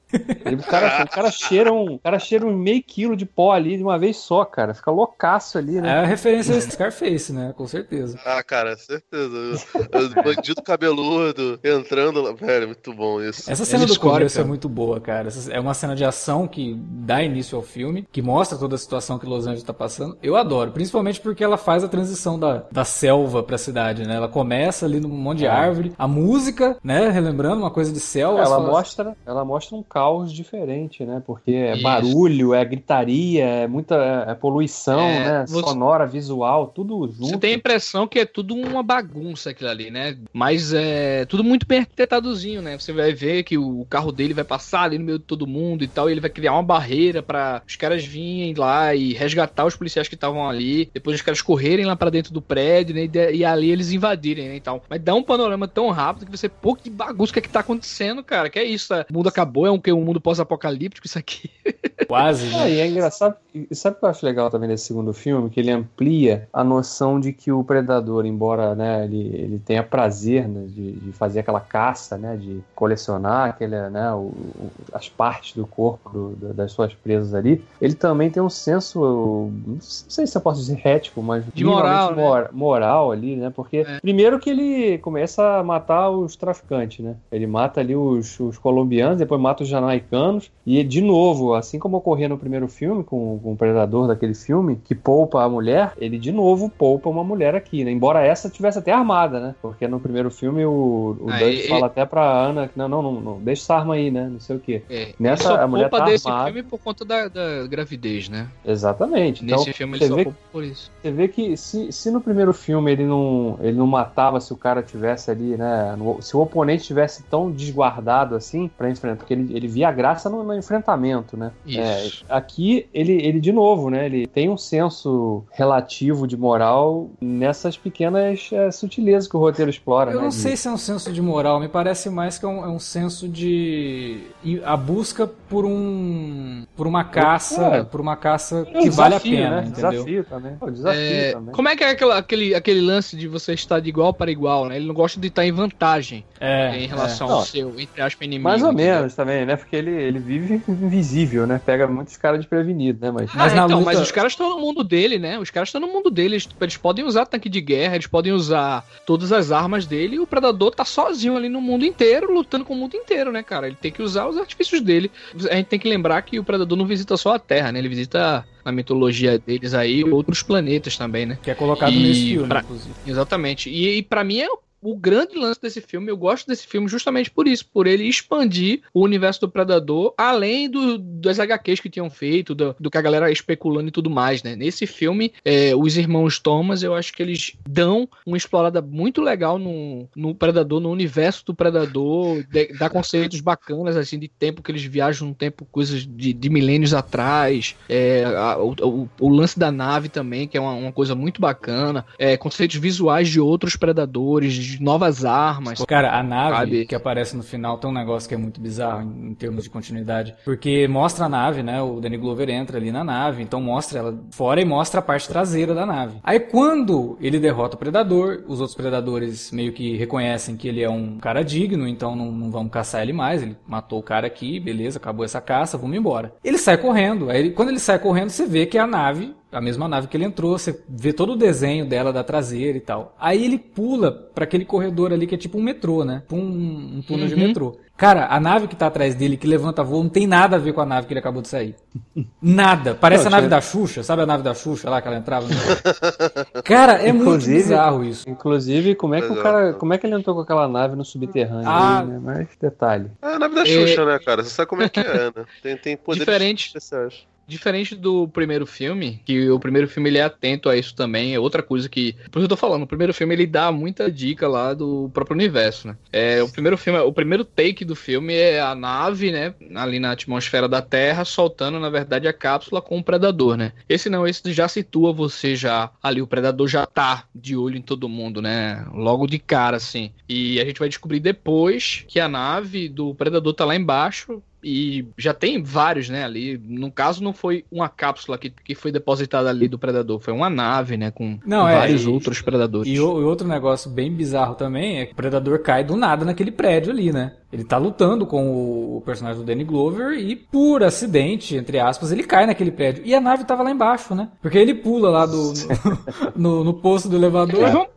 [SPEAKER 2] Ele- o, cara, o cara cheira um, o cara cheira um meio quilo de pó ali de uma vez só, cara. Fica loucaço ali,
[SPEAKER 1] É
[SPEAKER 2] né?
[SPEAKER 1] a referência a Scarface, né? Com certeza.
[SPEAKER 4] Ah, cara, certeza. O Bandido cabeludo entrando lá. Velho, muito bom isso.
[SPEAKER 1] Essa cena do
[SPEAKER 3] escolhem,
[SPEAKER 1] começo é muito boa, cara. É uma cena de ação que dá início ao filme, que mostra toda a situação que Los Angeles tá passando. Eu adoro, principalmente porque ela faz a transição da, da selva pra cidade, né? Ela começa ali num monte de
[SPEAKER 2] É.
[SPEAKER 1] árvore, a música, né? Relembrando uma coisa de selva.
[SPEAKER 2] Ela
[SPEAKER 1] fala-
[SPEAKER 2] mostra, ela mostra um caos diferente, né? Porque é
[SPEAKER 3] Isso.
[SPEAKER 2] barulho, é gritaria, é muita é, é poluição,
[SPEAKER 3] É,
[SPEAKER 2] né?
[SPEAKER 3] você-
[SPEAKER 2] Sonora, visual, tudo junto.
[SPEAKER 3] Você tem a impressão que é tudo uma bagunça aquilo ali, né? Mas é tudo muito bem arquitetadozinho, né? Você vai ver que o carro dele vai passar ali no meio de todo mundo e tal, e ele vai criar uma barreira pra os caras virem lá e resgatar os policiais que estavam ali, depois os caras correrem lá pra dentro do prédio, né? E, e ali eles invadirem, né? E tal. Mas dá um panorama tão rápido que você, pô, que bagunça, que é que tá acontecendo, cara? Que é isso? tá? O mundo acabou, é um, um mundo pós-apocalíptico, isso aqui.
[SPEAKER 1] Quase,
[SPEAKER 2] Ah,
[SPEAKER 1] né?
[SPEAKER 2] e é engraçado. E sabe o que eu acho legal também desse segundo filme? Que ele amplia a noção de que o predador, embora né, ele, ele tenha prazer né, de, de fazer aquela caça, né, de colecionar aquele, né, o- o- as partes do corpo do- das suas presas ali, ele também tem um senso, não sei se eu posso dizer ético, mas
[SPEAKER 3] De moral, né?
[SPEAKER 2] mor- moral ali, né? Porque
[SPEAKER 3] É.
[SPEAKER 2] primeiro que ele começa a matar os traficantes, né? Ele mata ali os, os colombianos, depois mata os jamaicanos, e de novo, assim como ocorria no primeiro filme, com, com o predador daquele filme, que poupa a mulher, ele de novo poupa uma mulher aqui, né? Embora essa tivesse até armada, né? Porque no primeiro filme o, o
[SPEAKER 3] Ah,
[SPEAKER 2] Dutch
[SPEAKER 3] e-
[SPEAKER 2] fala até pra Ana que não, não, não, não, deixa essa arma aí, né? Não sei o quê.
[SPEAKER 3] É,
[SPEAKER 2] Nessa,
[SPEAKER 3] ele
[SPEAKER 2] a mulher tá
[SPEAKER 3] desse
[SPEAKER 2] armada.
[SPEAKER 3] filme por conta da, da gravidez, né?
[SPEAKER 2] Exatamente. Então,
[SPEAKER 3] Nesse filme ele só
[SPEAKER 2] vê
[SPEAKER 3] por isso.
[SPEAKER 2] Você vê que se, se no primeiro filme ele não, ele não matava se o cara tivesse ali, né? no- se o oponente tivesse tão desguardado assim pra enfrentar, porque ele, ele via a graça no, no enfrentamento, né?
[SPEAKER 3] Isso.
[SPEAKER 2] É, aqui ele, ele, de novo, né? Ele tem um senso relativo de moral nessas pequenas é, sutilezas que o roteiro explora.
[SPEAKER 1] Eu
[SPEAKER 2] né,
[SPEAKER 1] não
[SPEAKER 2] de-
[SPEAKER 1] sei se é um senso de moral, me parece mais que é um, é um senso de a busca por um por uma caça,
[SPEAKER 2] É.
[SPEAKER 1] por uma caça que vale a
[SPEAKER 2] desafio,
[SPEAKER 1] pena,
[SPEAKER 2] né?
[SPEAKER 1] entendeu?
[SPEAKER 2] Desafio também. Pô, desafio
[SPEAKER 3] É,
[SPEAKER 2] também.
[SPEAKER 3] como é que é aquela- aquele, aquele lance de você estar de igual para igual, né? Ele não gosta de estar em vantagem
[SPEAKER 1] É,
[SPEAKER 3] em relação
[SPEAKER 2] é.
[SPEAKER 3] ao
[SPEAKER 2] Não.
[SPEAKER 3] seu, entre aspas, inimigo.
[SPEAKER 2] Mais ou
[SPEAKER 3] entendeu?
[SPEAKER 2] menos também, né? Porque ele, ele vive invisível, né? Pega muitos caras desprevenidos, né? Mas
[SPEAKER 1] é. Mas
[SPEAKER 3] Ah,
[SPEAKER 1] na
[SPEAKER 3] então,
[SPEAKER 1] luta-
[SPEAKER 3] mas os caras estão no mundo dele, né? Os caras estão no mundo dele. Eles, eles podem usar tanque de guerra, eles podem usar todas as armas dele e o predador tá sozinho ali no mundo inteiro, lutando com o mundo inteiro, né, cara? Ele tem que usar os artifícios dele. A gente tem que lembrar que o predador não visita só a Terra, né? Ele visita, na mitologia deles aí, outros planetas também, né?
[SPEAKER 1] que é colocado
[SPEAKER 3] E
[SPEAKER 1] nesse filme,
[SPEAKER 3] pra-
[SPEAKER 1] inclusive.
[SPEAKER 3] Exatamente. E, e para mim é o grande lance desse filme. Eu gosto desse filme justamente por isso, por ele expandir o universo do Predador, além do, das HQs que tinham feito, do, do que a galera especulando e tudo mais, né? Nesse filme, é, os irmãos Thomas, eu acho que eles dão uma explorada muito legal no, no Predador, no universo do Predador, de- dá conceitos bacanas, assim, de tempo que eles viajam no tempo, coisas de, de milênios atrás, é, a- o, o- lance da nave também, que é uma, uma coisa muito bacana, é, conceitos visuais de outros predadores, de novas armas.
[SPEAKER 1] Cara, a nave
[SPEAKER 3] Sabe?
[SPEAKER 1] que aparece no final tem um negócio que é muito bizarro em, em termos de continuidade. Porque mostra a nave, né? O Danny Glover entra ali na nave, então mostra ela fora e mostra a parte traseira da nave. Aí quando ele derrota o predador, os outros predadores meio que reconhecem que ele é um cara digno, então não, não vamos caçar ele mais. Ele matou o cara aqui, beleza, acabou essa caça, vamos embora. Ele sai correndo. Aí quando ele sai correndo, você vê que a nave A mesma nave que ele entrou, você vê todo o desenho dela da traseira e tal. Aí ele pula pra aquele corredor ali que é tipo um metrô, né? Tipo um, um túnel de
[SPEAKER 3] Uhum.
[SPEAKER 1] metrô. Cara, a nave que tá atrás dele, que levanta voo, não tem nada a ver com a nave que ele acabou de sair. Nada. Parece
[SPEAKER 2] Não,
[SPEAKER 1] a nave
[SPEAKER 2] tinha-
[SPEAKER 1] da Xuxa, sabe a nave da Xuxa lá que ela entrava? No... Cara, é muito
[SPEAKER 2] Inclusive-
[SPEAKER 1] bizarro isso.
[SPEAKER 2] Inclusive, como é que o cara. Como é que ele entrou com aquela nave no subterrâneo
[SPEAKER 1] Ah.
[SPEAKER 2] aí, né? Mas detalhe.
[SPEAKER 4] É a nave da Xuxa, né, cara? Você sabe como é que é, né? Tem, tem poderes
[SPEAKER 3] Diferente.
[SPEAKER 4] especiais.
[SPEAKER 3] Diferente do primeiro filme, que o primeiro filme ele é atento a isso também, é outra coisa que. Por isso eu tô falando, o primeiro filme ele dá muita dica lá do próprio universo, né? É, o primeiro filme, o primeiro take do filme é a nave, né? Ali na atmosfera da Terra, soltando, na verdade, a cápsula com o predador, né? Esse não, esse já situa você já. Ali, o predador já tá de olho em todo mundo, né? Logo de cara, assim. E a gente vai descobrir depois que a nave do predador tá lá embaixo, e já tem vários, né, ali. No caso, não foi uma cápsula que, que foi depositada ali do Predador, foi uma nave, né, com,
[SPEAKER 1] Não, é,
[SPEAKER 3] vários
[SPEAKER 1] e-
[SPEAKER 3] outros Predadores.
[SPEAKER 1] E e outro negócio bem bizarro também é que o Predador cai do nada naquele prédio ali, né? Ele tá lutando com o, personagem do Danny Glover e, por acidente, entre aspas, ele cai naquele prédio. E a nave tava lá embaixo, né? Porque ele pula lá do, no, no poço do elevador.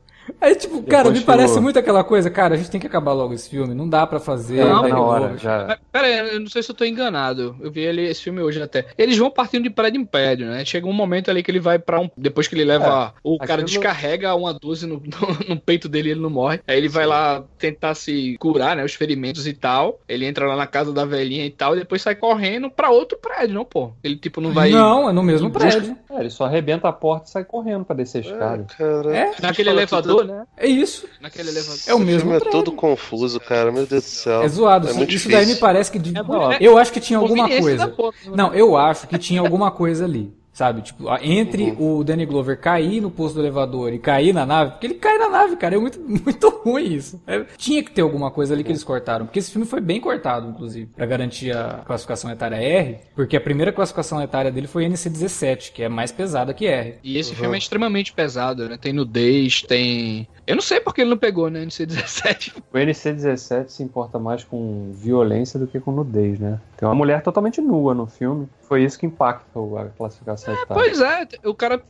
[SPEAKER 1] Aí, tipo, cara,
[SPEAKER 2] Depois
[SPEAKER 1] me parece muito aquela coisa, cara, a gente tem que acabar logo esse filme, não dá pra fazer.
[SPEAKER 3] Não,
[SPEAKER 2] tá na hora, já.
[SPEAKER 3] Mas, Pera aí, eu não sei se eu tô enganado. Eu vi ele, esse filme hoje até. Eles vão partindo de prédio em prédio, né? Chega um momento ali que ele vai pra um. Depois que ele leva. o cara descarrega uma 12 no, no, no peito dele e ele não morre. Aí ele vai lá tentar se curar, né? Os ferimentos e tal. Ele entra lá na casa da velhinha e tal. E depois sai correndo pra outro prédio, não, pô. Ele, tipo, não vai.
[SPEAKER 1] Não, é no mesmo prédio.
[SPEAKER 2] É, ele só arrebenta a porta e sai correndo pra descer a escada.
[SPEAKER 4] É, cara.
[SPEAKER 1] É,
[SPEAKER 3] Naquele elevador, né?
[SPEAKER 1] é isso.
[SPEAKER 3] Naquele elevador.
[SPEAKER 1] É o mesmo
[SPEAKER 4] filme é todo confuso, cara. Meu Deus do céu.
[SPEAKER 1] É zoado.
[SPEAKER 4] É
[SPEAKER 1] Isso-
[SPEAKER 4] muito
[SPEAKER 1] isso daí me parece que. de-
[SPEAKER 3] É
[SPEAKER 1] eu acho que tinha alguma coisa.
[SPEAKER 3] né?
[SPEAKER 1] Não, eu acho que tinha alguma coisa ali. Sabe? Tipo, entre o Danny Glover cair no posto do elevador e cair na nave, porque ele cai na nave, cara. É muito, muito ruim isso. É, tinha que ter alguma coisa ali que eles cortaram. Porque esse filme foi bem cortado, inclusive, pra garantir a classificação etária R. Porque a primeira classificação etária dele foi NC17, que é mais pesada que R.
[SPEAKER 3] E esse filme é extremamente pesado, né? Tem nudez, tem. Eu não sei porque ele não pegou, né? NC17.
[SPEAKER 2] O NC-17 se importa mais com violência do que com nudez, né? Tem uma mulher totalmente nua no filme. Foi isso que impactou a classificação etária.
[SPEAKER 3] Pois é, o cara,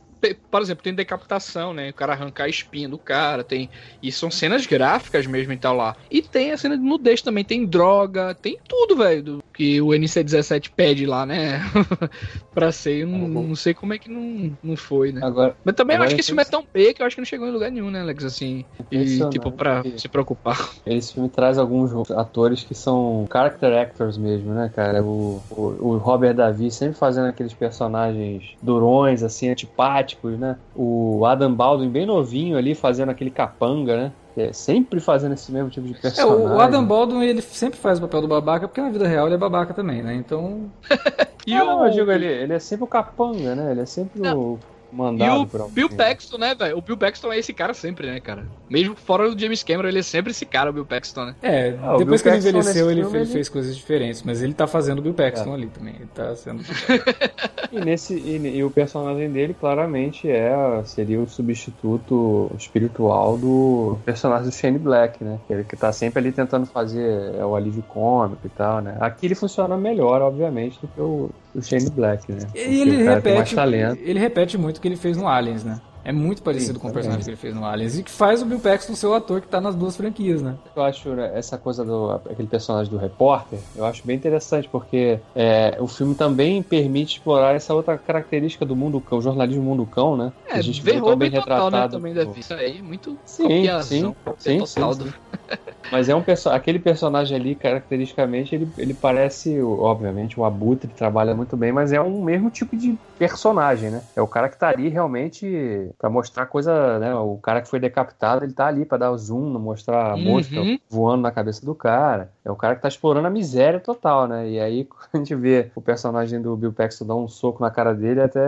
[SPEAKER 3] por exemplo, tem decapitação, né? O cara arrancar a espinha do cara, tem. E são cenas gráficas mesmo e tal lá. E tem a cena de nudez também, tem droga, tem tudo, velho, do que o NC17 pede lá, né? pra ser. Eu não, não sei como é que não, não foi, né?
[SPEAKER 2] Agora,
[SPEAKER 3] Mas também eu
[SPEAKER 2] Agora
[SPEAKER 3] acho que
[SPEAKER 2] é
[SPEAKER 3] esse filme é tão B que eu acho que não chegou em lugar nenhum, né, Alex? Assim. E, tipo, pra se preocupar.
[SPEAKER 2] esse filme traz alguns atores que são character actors mesmo, né, cara? O, o, o Robert Davi sempre fazendo aqueles personagens durões, assim, antipáticos, né? O Adam Baldwin bem novinho ali fazendo aquele capanga, né? É sempre fazendo esse mesmo tipo de
[SPEAKER 1] É,
[SPEAKER 2] personagem.
[SPEAKER 1] o, o Adam Baldwin, ele sempre faz o papel do babaca, porque na vida real ele é babaca também, né? Então.
[SPEAKER 3] E
[SPEAKER 2] Ah,
[SPEAKER 3] o,
[SPEAKER 2] não, eu digo, ele, ele é sempre o capanga, né? Ele é sempre o
[SPEAKER 3] e
[SPEAKER 2] mandado
[SPEAKER 3] o
[SPEAKER 2] por alguém.
[SPEAKER 3] Bill Paxton, né, velho? O Bill Paxton é esse cara sempre, né, cara? Mesmo fora do James Cameron, ele é sempre esse cara, o Bill Paxton, né?
[SPEAKER 1] É,
[SPEAKER 2] Ah, o
[SPEAKER 1] depois que ele envelheceu, ele ele- fez coisas diferentes, mas ele tá fazendo o Bill Paxton
[SPEAKER 2] É.
[SPEAKER 1] ali também. Ele tá sendo.
[SPEAKER 2] E, nesse, e, e o personagem dele claramente é seria o substituto espiritual do personagem do Shane Black, né? Ele que tá sempre ali tentando fazer é, o alívio cômico e tal, né? Aqui ele funciona melhor, obviamente, do que o, o Shane Black, né? Porque
[SPEAKER 1] ele
[SPEAKER 2] mais
[SPEAKER 1] repete,
[SPEAKER 2] talento.
[SPEAKER 1] ele repete muito o que ele fez no Aliens, né? É muito parecido
[SPEAKER 2] Sim,
[SPEAKER 1] com o personagem que ele fez no Aliens. E que faz o Bill Paxton ser o ator que tá nas duas franquias, né?
[SPEAKER 2] Eu acho né, essa coisa do aquele personagem do repórter, eu acho bem interessante porque é, o filme também permite explorar essa outra característica do mundo cão, o jornalismo mundo cão, né? Que
[SPEAKER 3] É,
[SPEAKER 2] a gente vê tão bem
[SPEAKER 3] total, né,
[SPEAKER 2] retratado.
[SPEAKER 3] também da vida. Isso aí, muito
[SPEAKER 2] Sim, sim,
[SPEAKER 3] cópia
[SPEAKER 2] sim,
[SPEAKER 3] total
[SPEAKER 2] sim,
[SPEAKER 3] do-
[SPEAKER 2] sim. Mas é um perso aquele personagem ali, caracteristicamente, ele, ele parece, obviamente, o Abutre trabalha muito bem, mas é um mesmo tipo de personagem, né? É o cara que tá ali realmente pra mostrar coisa, né? O cara que foi decapitado, ele tá ali pra dar o zoom, mostrar a
[SPEAKER 3] Uhum.
[SPEAKER 2] mosca voando na cabeça do cara. É o cara que tá explorando a miséria total, né? E aí, quando a gente vê o personagem do Bill Paxton dar um soco na cara dele, até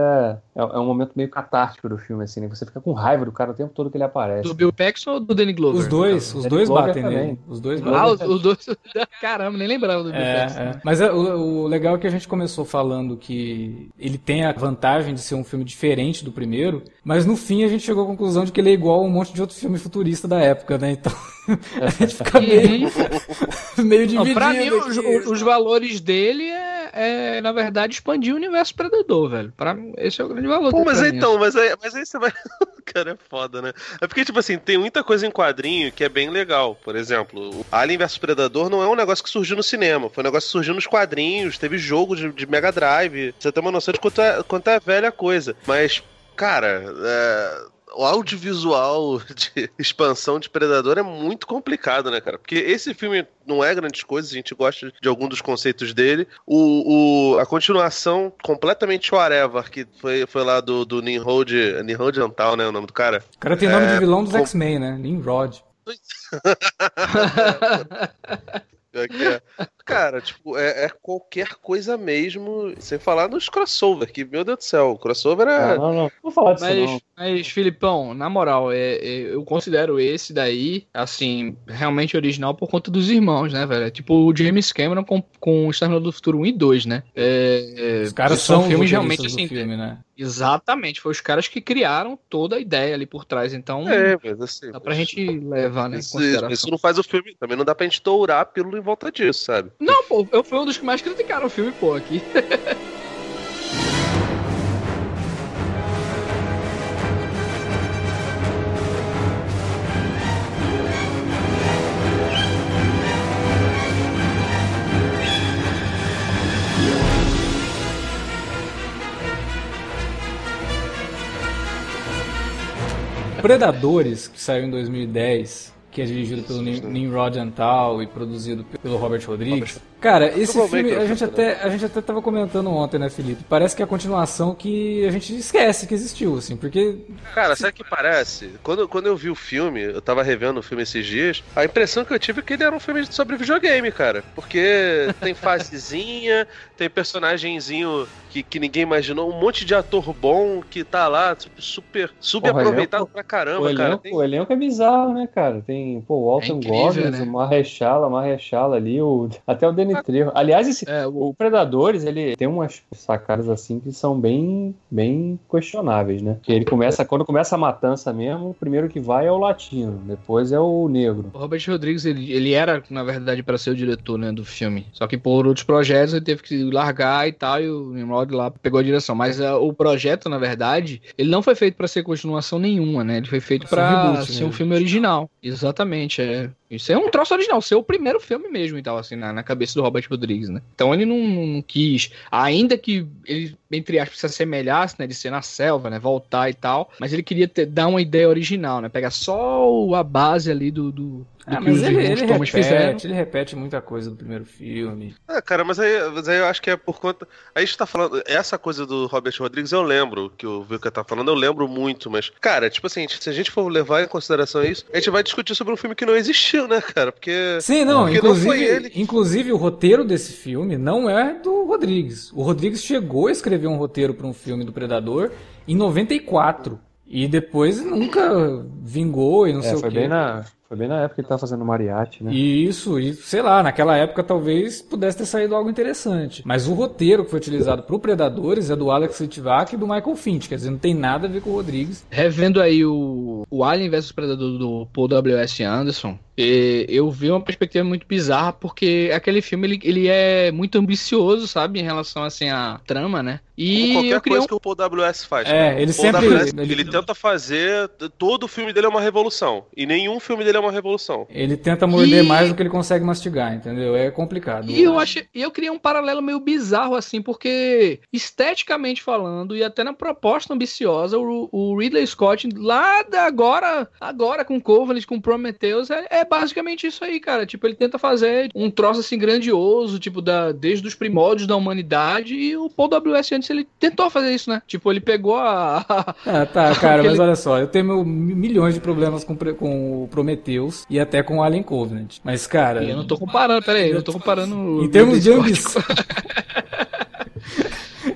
[SPEAKER 2] é, é um momento meio catártico do filme, assim, né? Você fica com raiva do cara o tempo todo que ele aparece.
[SPEAKER 3] Do Bill Paxton ou do Danny Glover?
[SPEAKER 1] Os dois, os
[SPEAKER 2] Danny
[SPEAKER 1] dois
[SPEAKER 2] Glover
[SPEAKER 1] batem
[SPEAKER 2] também.
[SPEAKER 1] nele. Os dois
[SPEAKER 3] Ah,
[SPEAKER 1] batem.
[SPEAKER 3] os, os dois. Caramba, nem lembrava do Bill
[SPEAKER 1] É,
[SPEAKER 3] Paxton.
[SPEAKER 1] é. Mas é, o, o legal é que a gente começou falando que ele tem a vantagem de ser um filme diferente do primeiro, mas no fim a gente chegou à conclusão de que ele é igual a um monte de outro filme futurista da época, né? Então a gente fica meio, meio
[SPEAKER 3] Não,
[SPEAKER 1] dividido.
[SPEAKER 3] pra mim, os,
[SPEAKER 1] aqui.
[SPEAKER 3] os- valores dele é, é, na verdade, expandir o universo Predador, velho. Pra mim, esse é o grande valor
[SPEAKER 4] Pô, mas então, mas aí, mas aí você vai. Cara, é foda, né? É porque, tipo assim, tem muita coisa em quadrinho que é bem legal. Por exemplo, o Alien vs Predador não é um negócio que surgiu no cinema. Foi um negócio que surgiu nos quadrinhos. Teve jogo de, de Mega Drive. Você tem uma noção de quanto é, quanto é velha a coisa. Mas, cara, é, o audiovisual de expansão de Predador é muito complicado, né, cara? Porque esse filme não é grandes coisas, a gente gosta de algum dos conceitos dele. O, o- a continuação completamente whatever, que foi, foi lá do, do Nimrod, Nimrod Antal, né, o nome do cara?
[SPEAKER 1] O cara tem nome
[SPEAKER 4] É,
[SPEAKER 1] de vilão dos
[SPEAKER 4] com-
[SPEAKER 1] X-Men, né? Nimrod.
[SPEAKER 4] É é. Cara, tipo, é, é qualquer coisa mesmo, sem falar nos crossover, que, meu Deus do céu, o crossover é...
[SPEAKER 2] Não, não, não. Não vou falar disso,
[SPEAKER 3] Mas,
[SPEAKER 2] não.
[SPEAKER 3] mas, Filipão, na moral, é, é- eu considero esse daí, assim, realmente original por conta dos irmãos, né, velho? É tipo o James Cameron com, com o Exterminador do Futuro 1 e 2, né? É, é,
[SPEAKER 1] Os caras
[SPEAKER 3] são
[SPEAKER 1] são
[SPEAKER 3] filmes realmente assim.
[SPEAKER 1] filme, né?
[SPEAKER 3] Exatamente, foi os caras que criaram toda a ideia ali por trás, então
[SPEAKER 4] É, mas assim...
[SPEAKER 3] dá pra gente levar, né, em
[SPEAKER 4] Isso,
[SPEAKER 3] consideração.
[SPEAKER 4] isso não faz o filme. Também não dá pra gente tourar a pílula em volta disso, sabe?
[SPEAKER 3] Não, pô, eu fui um dos que mais criticaram o filme, pô, aqui.
[SPEAKER 1] Predadores, que saiu em 2010, que é dirigido pelo Nim- Nimrod Antal e produzido pelo Robert Rodrigues. Cara, esse filme, a gente, até, a gente até tava comentando ontem, né, Felipe? Parece que é a continuação que a gente esquece que existiu, assim, porque
[SPEAKER 4] Cara, sabe o que parece? Quando, quando eu vi o filme, eu tava revendo o filme esses dias, a impressão que eu tive é que ele era um filme sobre videogame, cara. Porque tem fasezinha, tem personagemzinho que, que ninguém imaginou, um monte de ator bom que tá lá, tipo, super, super
[SPEAKER 2] Porra,
[SPEAKER 4] aproveitado
[SPEAKER 2] elenco-
[SPEAKER 4] pra
[SPEAKER 2] O
[SPEAKER 4] caramba, cara.
[SPEAKER 2] elenco,
[SPEAKER 4] Tem-
[SPEAKER 2] o elenco é bizarro, né, cara? Tem, pô, o Walton
[SPEAKER 3] É incrível,
[SPEAKER 2] Goggins,
[SPEAKER 3] né?
[SPEAKER 2] o Marrechala, Marrechala ali, o, até o Danny Trejo. Aliás, esse,
[SPEAKER 3] É, o-
[SPEAKER 2] o Predadores, ele tem umas sacadas assim que são bem, bem questionáveis, né? Que ele começa, quando começa a matança mesmo, o primeiro que vai é o latino, depois é o negro.
[SPEAKER 3] O Robert Rodrigues, ele, ele era, na verdade, para ser o diretor né, do filme. Só que por outros projetos ele teve que largar e tal, e o Nimrod lá pegou a direção. Mas ah, o projeto, na verdade, ele não foi feito para ser continuação nenhuma, né? Ele foi feito para ser
[SPEAKER 1] mesmo.
[SPEAKER 3] um filme original. Exatamente, é. Isso é um troço original, ser o primeiro filme mesmo e tal, assim, na, na cabeça do Robert Rodrigues, né? Então ele não, não quis, ainda que ele, entre aspas, se assemelhasse, né, de ser na selva, né, voltar e tal, mas ele queria ter- dar uma ideia original, né, pegar só a base ali do, do, do
[SPEAKER 1] Ah,
[SPEAKER 3] que
[SPEAKER 1] mas
[SPEAKER 3] os
[SPEAKER 1] ele,
[SPEAKER 3] irmãos
[SPEAKER 1] ele
[SPEAKER 3] Thomas fizeram.
[SPEAKER 1] repete, ele repete muita coisa do primeiro filme.
[SPEAKER 4] Ah, cara, mas aí, mas aí eu acho que é por conta. Aí a gente tá falando. Essa coisa do Robert Rodrigues eu lembro, que o Vilca tá falando, eu lembro muito, mas, cara, tipo assim, se a gente for levar em consideração isso, a gente vai discutir sobre um filme que não existiu, né, cara? Porque.
[SPEAKER 1] Sim, não,
[SPEAKER 4] Porque não
[SPEAKER 1] inclusive,
[SPEAKER 4] foi ele.
[SPEAKER 1] inclusive o roteiro desse filme não é do Rodrigues. O Rodrigues chegou a escrever um roteiro para um filme do Predador em 94 e depois nunca vingou e não sei
[SPEAKER 2] É,
[SPEAKER 1] o
[SPEAKER 2] foi
[SPEAKER 1] quê.
[SPEAKER 2] bem, na, foi bem na época que ele tava fazendo Mariachi, né?
[SPEAKER 1] Isso, e sei lá, naquela época talvez pudesse ter saído algo interessante. Mas o roteiro que foi utilizado pro Predadores é do Alex Litvak e do Michael Finch, quer dizer, não tem nada a ver com o Rodrigues.
[SPEAKER 3] Revendo aí o, o Alien vs Predador do Paul W.S. Anderson, e eu vi uma perspectiva muito bizarra, porque aquele filme ele, ele é muito ambicioso, sabe, em relação assim à trama, né?
[SPEAKER 4] Como
[SPEAKER 3] E
[SPEAKER 4] qualquer
[SPEAKER 3] eu queria
[SPEAKER 4] coisa
[SPEAKER 3] um...
[SPEAKER 4] que o Paul W.S. faz.
[SPEAKER 1] É,
[SPEAKER 4] cara.
[SPEAKER 1] ele
[SPEAKER 4] O Paul
[SPEAKER 1] sempre-
[SPEAKER 4] W.S.,
[SPEAKER 1] ele-
[SPEAKER 4] ele... tenta fazer. Todo o filme dele é uma revolução. E nenhum filme dele é uma revolução.
[SPEAKER 1] Ele tenta morder
[SPEAKER 3] E-
[SPEAKER 1] mais do que ele consegue mastigar, entendeu? É complicado.
[SPEAKER 3] E eu achei, e eu queria um paralelo meio bizarro assim, porque esteticamente falando e até na proposta ambiciosa, o, o Ridley Scott lá da agora, agora com Covenant, com Prometheus, é, é basicamente isso aí, cara. Tipo, ele tenta fazer um troço assim grandioso, tipo da desde os primórdios da humanidade e o Paul W.S. Anderson ele tentou fazer isso, né? Tipo, ele pegou a,
[SPEAKER 1] Ah, tá, cara, mas
[SPEAKER 3] ele-
[SPEAKER 1] olha só, eu tenho milhões de problemas com, com o Prometheus e até com o Alien Covenant. Mas, cara.
[SPEAKER 3] eu não tô comparando, peraí, eu não tô comparando
[SPEAKER 1] Em termos de ambição.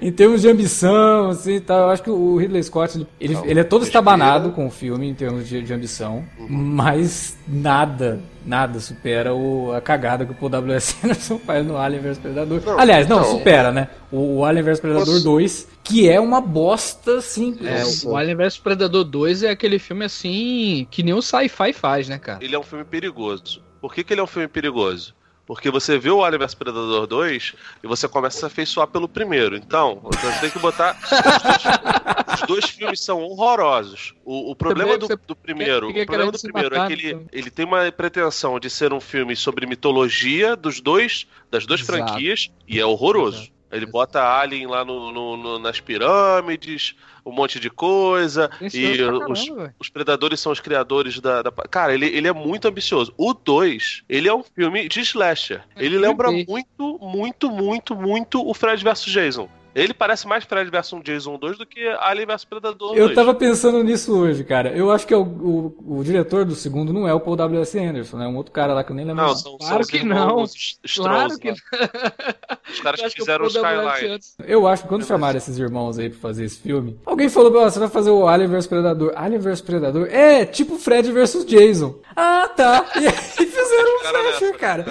[SPEAKER 1] em termos de ambição, assim, tá, eu acho que o Ridley Scott, ele, ele,
[SPEAKER 4] Não,
[SPEAKER 1] ele é todo estabanado com o filme em termos de, de ambição, mas nada, nada supera o, a cagada que o Paul W.S. Anderson faz no Alien vs Predador.
[SPEAKER 4] Não,
[SPEAKER 1] Aliás, não,
[SPEAKER 4] não.
[SPEAKER 1] supera, né? O, o Alien vs Predador
[SPEAKER 4] Posso-
[SPEAKER 1] 2, que é uma bosta, assim.
[SPEAKER 3] É,
[SPEAKER 4] Nossa.
[SPEAKER 3] o Alien vs Predador 2 é aquele filme assim que nem o sci-fi faz, né, cara?
[SPEAKER 4] Ele é um filme perigoso. Por que, que ele é um filme perigoso? Porque você vê o Alien vs Predador 2 e você começa a se afeiçoar pelo primeiro. Então, você tem que botar. Os dois, os dois filmes são horrorosos. O, o problema do, do primeiro, o problema do primeiro é que ele,
[SPEAKER 3] então.
[SPEAKER 4] ele tem uma pretensão de ser um filme sobre mitologia dos dois, das duas
[SPEAKER 3] Exato.
[SPEAKER 4] franquias e é horroroso. Ele bota Alien lá no, no- no- nas pirâmides, um monte de coisa.
[SPEAKER 3] Ambicioso
[SPEAKER 4] E os,
[SPEAKER 3] caramba,
[SPEAKER 4] os predadores são os criadores da. da- Cara, ele, ele é muito ambicioso. O 2, ele é um filme de slasher. Ele
[SPEAKER 3] filme
[SPEAKER 4] lembra muito, muito, muito, muito o Fred vs Jason. Ele parece mais Fred vs Jason 2 do que Alien vs Predador 2.
[SPEAKER 1] Eu tava pensando nisso hoje, cara. Eu acho que é o, o, o diretor do segundo não é o Paul W.S. Anderson, né? Um outro cara lá que eu nem lembro.
[SPEAKER 4] Não, são,
[SPEAKER 3] Claro
[SPEAKER 4] são
[SPEAKER 3] que
[SPEAKER 4] os irmãos
[SPEAKER 3] Claro que.
[SPEAKER 4] Os caras que
[SPEAKER 3] acho
[SPEAKER 4] fizeram
[SPEAKER 3] o.
[SPEAKER 4] Skyline.
[SPEAKER 1] Eu acho que quando chamaram esses irmãos aí pra fazer esse filme, alguém falou, "Ó, você vai fazer o Alien vs Predador. Alien vs Predador? É, tipo Fred vs Jason. Ah, tá. E aí fizeram um
[SPEAKER 4] Cara
[SPEAKER 1] slasher,
[SPEAKER 4] nessa,
[SPEAKER 1] cara.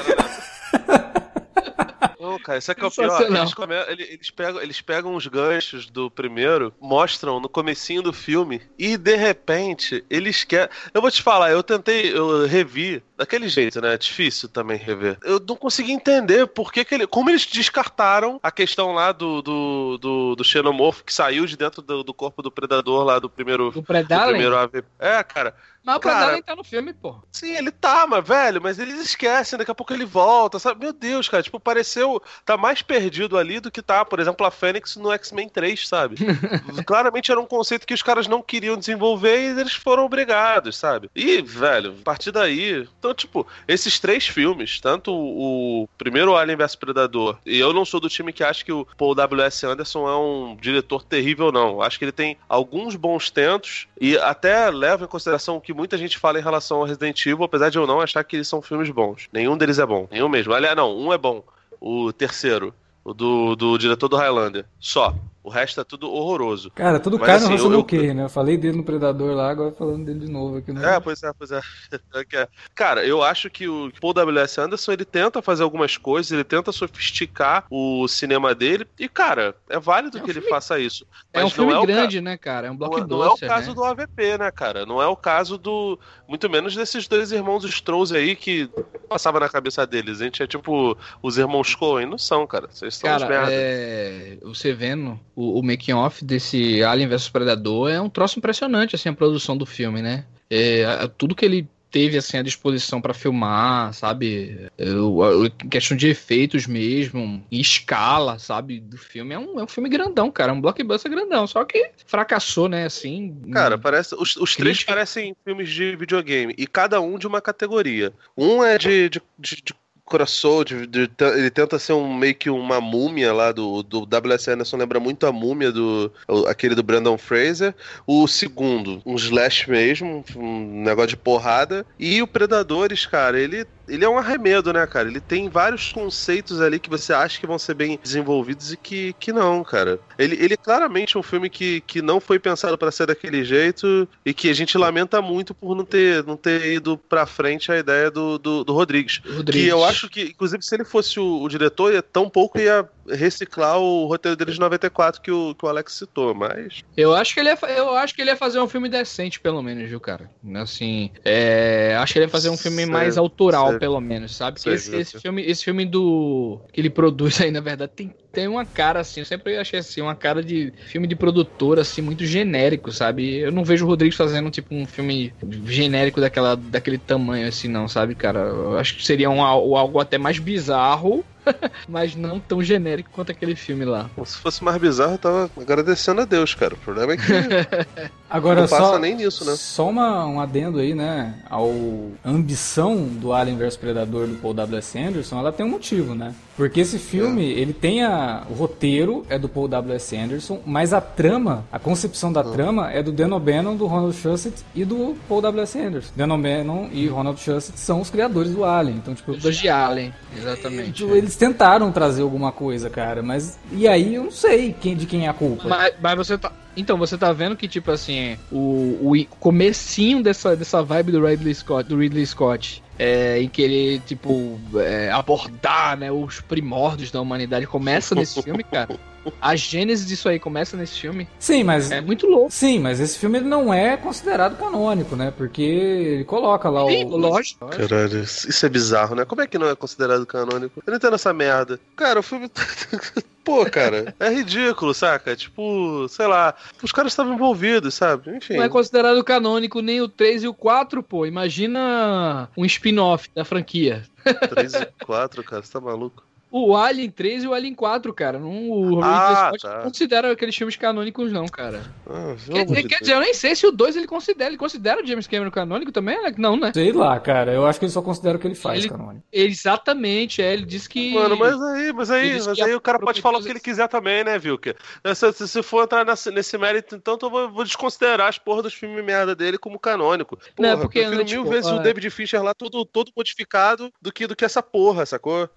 [SPEAKER 4] Não, cara, isso é que é o pior. Eles, come- ele- eles pegam, eles pegam os ganchos do primeiro, mostram no comecinho do filme, e de repente, eles querem. Eu vou te falar, eu tentei, eu revi daquele jeito, né? É difícil também rever. Eu não consegui entender por que, que ele. Como eles descartaram a questão lá do, do, do, do xenomorfo que saiu de dentro do, do corpo do predador lá do primeiro.
[SPEAKER 3] Do
[SPEAKER 4] Do primeiro AVP. É, cara.
[SPEAKER 3] Mas o Predalien tá no filme, pô.
[SPEAKER 4] Sim, ele tá, mas, velho, mas eles esquecem, daqui a pouco ele volta, sabe? Meu Deus, cara, tipo, pareceu. Tá mais perdido ali do que tá, por exemplo, a Fênix no X-Men 3, sabe? Claramente era um conceito que os caras não queriam desenvolver e eles foram obrigados, sabe? E, velho, a partir daí. Então, tipo, esses três filmes, tanto o, primeiro Alien vs Predador, e eu não sou do time que acha que o Paul W.S. Anderson é um diretor terrível, não. Acho que ele tem alguns bons tentos e até leva em consideração o que muita gente fala em relação ao Resident Evil, apesar de eu não achar que eles são filmes bons. Nenhum deles é bom. Nenhum mesmo. Aliás, não, um é bom. O terceiro. O do, do diretor do Highlander. Só. O resto é tudo horroroso.
[SPEAKER 1] Cara, tudo
[SPEAKER 4] Mas,
[SPEAKER 1] cai
[SPEAKER 4] assim,
[SPEAKER 1] no Russell
[SPEAKER 4] eu- eu-
[SPEAKER 1] né? Eu falei dele no Predador lá, agora falando dele de novo aqui no.
[SPEAKER 4] É, pois é, pois é. É que é. Cara, eu acho que o Paul W.S. Anderson ele tenta fazer algumas coisas, ele tenta sofisticar o cinema dele, e, cara, é válido
[SPEAKER 3] É um
[SPEAKER 4] que ele
[SPEAKER 3] filme-
[SPEAKER 4] faça isso.
[SPEAKER 3] É um filme
[SPEAKER 4] é o ca-
[SPEAKER 3] grande, né, cara? É um
[SPEAKER 4] Não é-
[SPEAKER 3] blockbuster,
[SPEAKER 4] não é o caso
[SPEAKER 3] né?
[SPEAKER 4] do AVP, né, cara? Não é o caso do. Muito menos desses dois irmãos Strolls aí que passava na cabeça deles. A gente é tipo os irmãos Coen. Não são, cara. Vocês são os
[SPEAKER 3] Cara,
[SPEAKER 4] merda.
[SPEAKER 3] é... você vendo o, o making off desse Alien vs Predador é um troço impressionante, assim, a produção do filme, né? É, a- tudo que ele teve, assim, à disposição pra filmar, sabe? É, a- a questão de efeitos mesmo, e escala, sabe? Do filme. É um, é um filme grandão, cara. É um blockbuster grandão. Só que fracassou, né, assim.
[SPEAKER 4] Cara, parece. Os, os três parecem filmes de videogame. E cada um de uma categoria. Um é de. de, de, de De- ele tenta ser um meio que uma múmia lá do, do W.S. Anderson, lembra muito a múmia do aquele do Brandon Fraser. O segundo, um slash mesmo, um negócio de porrada. E o Predadores, cara, ele, ele é um arremedo, né, cara? Ele tem vários conceitos ali que você acha que vão ser bem desenvolvidos e que, que não, cara. Ele, ele claramente é um filme que, que não foi pensado pra ser daquele jeito e que a gente lamenta muito por não ter, não ter ido pra frente a ideia do, do, do Rodrigues.
[SPEAKER 3] Rodrigues.
[SPEAKER 4] Que eu acho que, inclusive, se ele fosse o, o diretor, ia tão pouco ia reciclar o roteiro dele de 94 que o, que o Alex citou, mas.
[SPEAKER 3] Eu acho que ele ia, eu acho que ele ia fazer um filme decente, pelo menos, viu, cara? Assim, é, acho que ele ia fazer um filme
[SPEAKER 4] Sei,
[SPEAKER 3] mais autoral,
[SPEAKER 4] sei.
[SPEAKER 3] pelo menos, sabe?
[SPEAKER 4] Sei,
[SPEAKER 3] esse, esse filme, esse filme do que ele produz aí, na verdade, tem, tem uma cara assim, eu sempre achei assim, uma cara de filme de produtor assim muito genérico, sabe? Eu não vejo o Rodrigues fazendo tipo um filme genérico daquela daquele tamanho assim, não, sabe, cara? Eu acho que seria um, al- algo até mais bizarro. mas não tão genérico quanto aquele filme lá.
[SPEAKER 4] Se fosse mais bizarro, eu tava agradecendo a Deus, cara. O problema é que
[SPEAKER 1] Agora
[SPEAKER 4] não passa
[SPEAKER 1] só,
[SPEAKER 4] nem nisso, né?
[SPEAKER 1] só uma, um adendo aí, né? Ao ambição do Alien vs Predador do Paul W.S. Anderson, ela tem um motivo, né? Porque esse filme, ele tem a. O roteiro é do Paul W.S. Anderson, mas a trama, a concepção da trama é do Dan O'Bannon, do Ronald Shusett e do Paul W.S. Anderson. Dan O'Bannon e Ronald Shusett são os criadores do Alien. Então, tipo.
[SPEAKER 3] Dos de Allen, exatamente.
[SPEAKER 1] tipo, eles tentaram trazer alguma coisa, cara, mas. E aí eu não sei quem, de quem é a culpa.
[SPEAKER 3] Mas, mas você tá. Então, você tá vendo que, tipo assim, o, o comecinho dessa, dessa vibe do Ridley Scott, do Ridley Scott, é, em querer, tipo, é, abordar, né, os primórdios da humanidade, começa nesse filme, cara. A gênese disso aí começa nesse filme.
[SPEAKER 1] Sim, mas.
[SPEAKER 3] É muito louco.
[SPEAKER 1] Sim, mas esse filme não é considerado canônico, né? Porque ele coloca lá
[SPEAKER 3] Sim,
[SPEAKER 1] o.
[SPEAKER 3] lógico.
[SPEAKER 4] Caralho, isso é bizarro, né? Como é que não é considerado canônico? Eu não entendo essa merda. Cara, o filme. Pô, cara, é ridículo, saca? Tipo, sei lá, os caras estavam envolvidos, sabe? Enfim.
[SPEAKER 3] Não é considerado canônico nem o 3 e o 4, pô. Imagina um spin-off da franquia.
[SPEAKER 4] 3 e 4, cara, você tá maluco?
[SPEAKER 3] O Alien 3 e o Alien 4, cara. Não, o Ridley
[SPEAKER 4] Ah,
[SPEAKER 3] Scott
[SPEAKER 4] tá.
[SPEAKER 3] não considera aqueles filmes canônicos, não, cara.
[SPEAKER 4] Ah,
[SPEAKER 3] Quer, dizer, quer dizer, eu nem sei se o 2 ele considera. Ele considera o James Cameron canônico também? Alex? Não, né?
[SPEAKER 1] Sei lá, cara. Eu acho que ele só considera o que ele faz,
[SPEAKER 3] Ele-
[SPEAKER 1] canônico.
[SPEAKER 3] Exatamente, é. Ele disse que.
[SPEAKER 4] Mano, mas aí, mas aí, mas aí o cara pode
[SPEAKER 3] aproveitam
[SPEAKER 4] falar o que ele quiser também, né, Vilker? Se, se, for entrar nesse, nesse mérito, então eu vou, vou desconsiderar as porra dos filmes merda dele como canônico.
[SPEAKER 3] Não,
[SPEAKER 4] Porra,
[SPEAKER 3] porque,
[SPEAKER 4] prefiro
[SPEAKER 3] né,
[SPEAKER 4] mil
[SPEAKER 3] tipo,
[SPEAKER 4] vezes
[SPEAKER 3] ah,
[SPEAKER 4] o David Fincher lá todo, todo modificado do que, do que essa porra, sacou?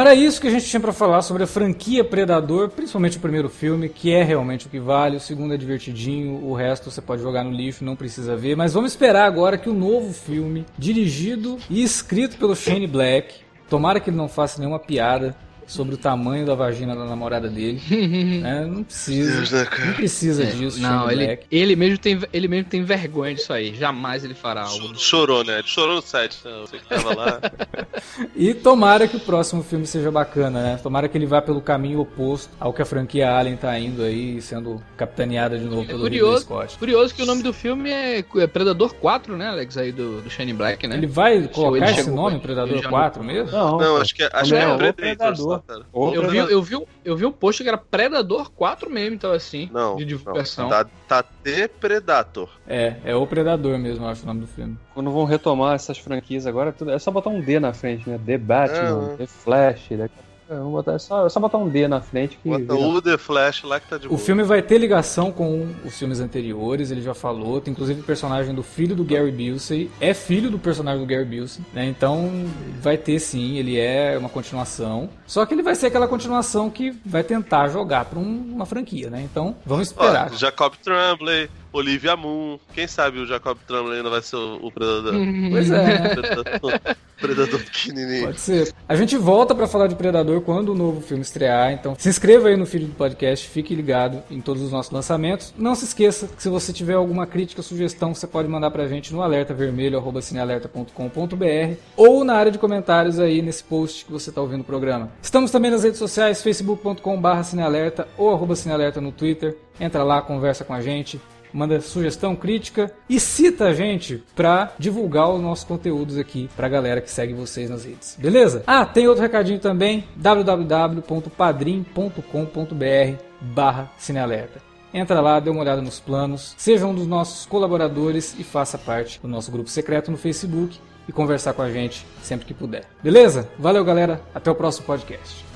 [SPEAKER 1] Era isso que a gente tinha pra falar sobre a franquia Predador, principalmente o primeiro filme, que é realmente o que vale. O segundo é divertidinho, o resto você pode jogar no lixo, não precisa ver. Mas vamos esperar agora que o novo filme, dirigido e escrito pelo Shane Black, tomara que ele não faça nenhuma piada sobre o tamanho da vagina da namorada dele. né? Não precisa. Não precisa disso,
[SPEAKER 3] É, Não,
[SPEAKER 1] Shane
[SPEAKER 3] ele,
[SPEAKER 1] Black.
[SPEAKER 3] ele, mesmo tem, ele mesmo tem vergonha disso aí. Jamais ele fará algo.
[SPEAKER 4] Chorou, né? Ele chorou no set, né? Você que tava lá.
[SPEAKER 1] E tomara que o próximo filme seja bacana, né? Tomara que ele vá pelo caminho oposto ao que a franquia Alien tá indo aí, sendo capitaneada de novo
[SPEAKER 3] É
[SPEAKER 1] pelo
[SPEAKER 3] curioso,
[SPEAKER 1] Scott.
[SPEAKER 3] curioso que o nome do filme é é Predador 4, né, Alex? Aí do, do Shane Black, né?
[SPEAKER 1] Ele vai colocar
[SPEAKER 3] ele
[SPEAKER 1] esse nome, Predador
[SPEAKER 3] já-
[SPEAKER 1] 4 mesmo?
[SPEAKER 2] Não,
[SPEAKER 4] Não, acho que é, acho que
[SPEAKER 2] Não,
[SPEAKER 4] é
[SPEAKER 2] o
[SPEAKER 4] Predator,
[SPEAKER 2] Predador.
[SPEAKER 4] Cara.
[SPEAKER 3] Eu vi, eu, vi, um- eu vi um post que era Predador 4 mesmo, então assim,
[SPEAKER 4] Não,
[SPEAKER 3] de divulgação.
[SPEAKER 4] não. Tá, tá The Predator.
[SPEAKER 1] É, é o Predador mesmo, acho o nome do filme.
[SPEAKER 2] Quando vão retomar essas franquias agora, tudo- é só botar um D na frente, né? The Batman,
[SPEAKER 4] É.
[SPEAKER 2] The Flash, né? É, vamos botar, é, só, é só botar um D na frente que.
[SPEAKER 4] Bota
[SPEAKER 2] vira-
[SPEAKER 4] o The Flash lá que tá de
[SPEAKER 1] O
[SPEAKER 4] boa.
[SPEAKER 1] filme vai ter ligação com os filmes anteriores, ele já falou. Tem inclusive o personagem do filho do Gary Busey. É filho do personagem do Gary Busey, né? Então vai ter sim, ele é uma continuação. Só que ele vai ser aquela continuação que vai tentar jogar pra um- uma franquia, né? Então vamos esperar.
[SPEAKER 4] Ó, Jacob Tremblay, Olivia Moon. Quem sabe o Jacob Tremblay ainda vai ser o, o Predador.
[SPEAKER 1] Pois é?
[SPEAKER 4] Predador, Predador pequenininho.
[SPEAKER 1] Pode ser. A gente volta pra falar de Predador quando o novo filme estrear. Então se inscreva aí no feed do podcast, fique ligado em todos os nossos lançamentos. Não se esqueça que se você tiver alguma crítica, sugestão, você pode mandar pra gente no alertavermelho@cinealerta.com.br ou na área de comentários aí nesse post que você está ouvindo o programa. Estamos também nas redes sociais, facebook.com/cinealerta ou arroba cinealerta no Twitter. Entra lá, conversa com a gente manda sugestão, crítica e cita a gente pra divulgar os nossos conteúdos aqui pra galera que segue vocês nas redes. Beleza? Ah, tem outro recadinho também, www.padrim.com.br barra cinealerta. Entra lá, dê uma olhada nos planos, seja um dos nossos colaboradores e faça parte do nosso grupo secreto no Facebook e conversar com a gente sempre que puder. Beleza? Valeu, galera. Até o próximo podcast.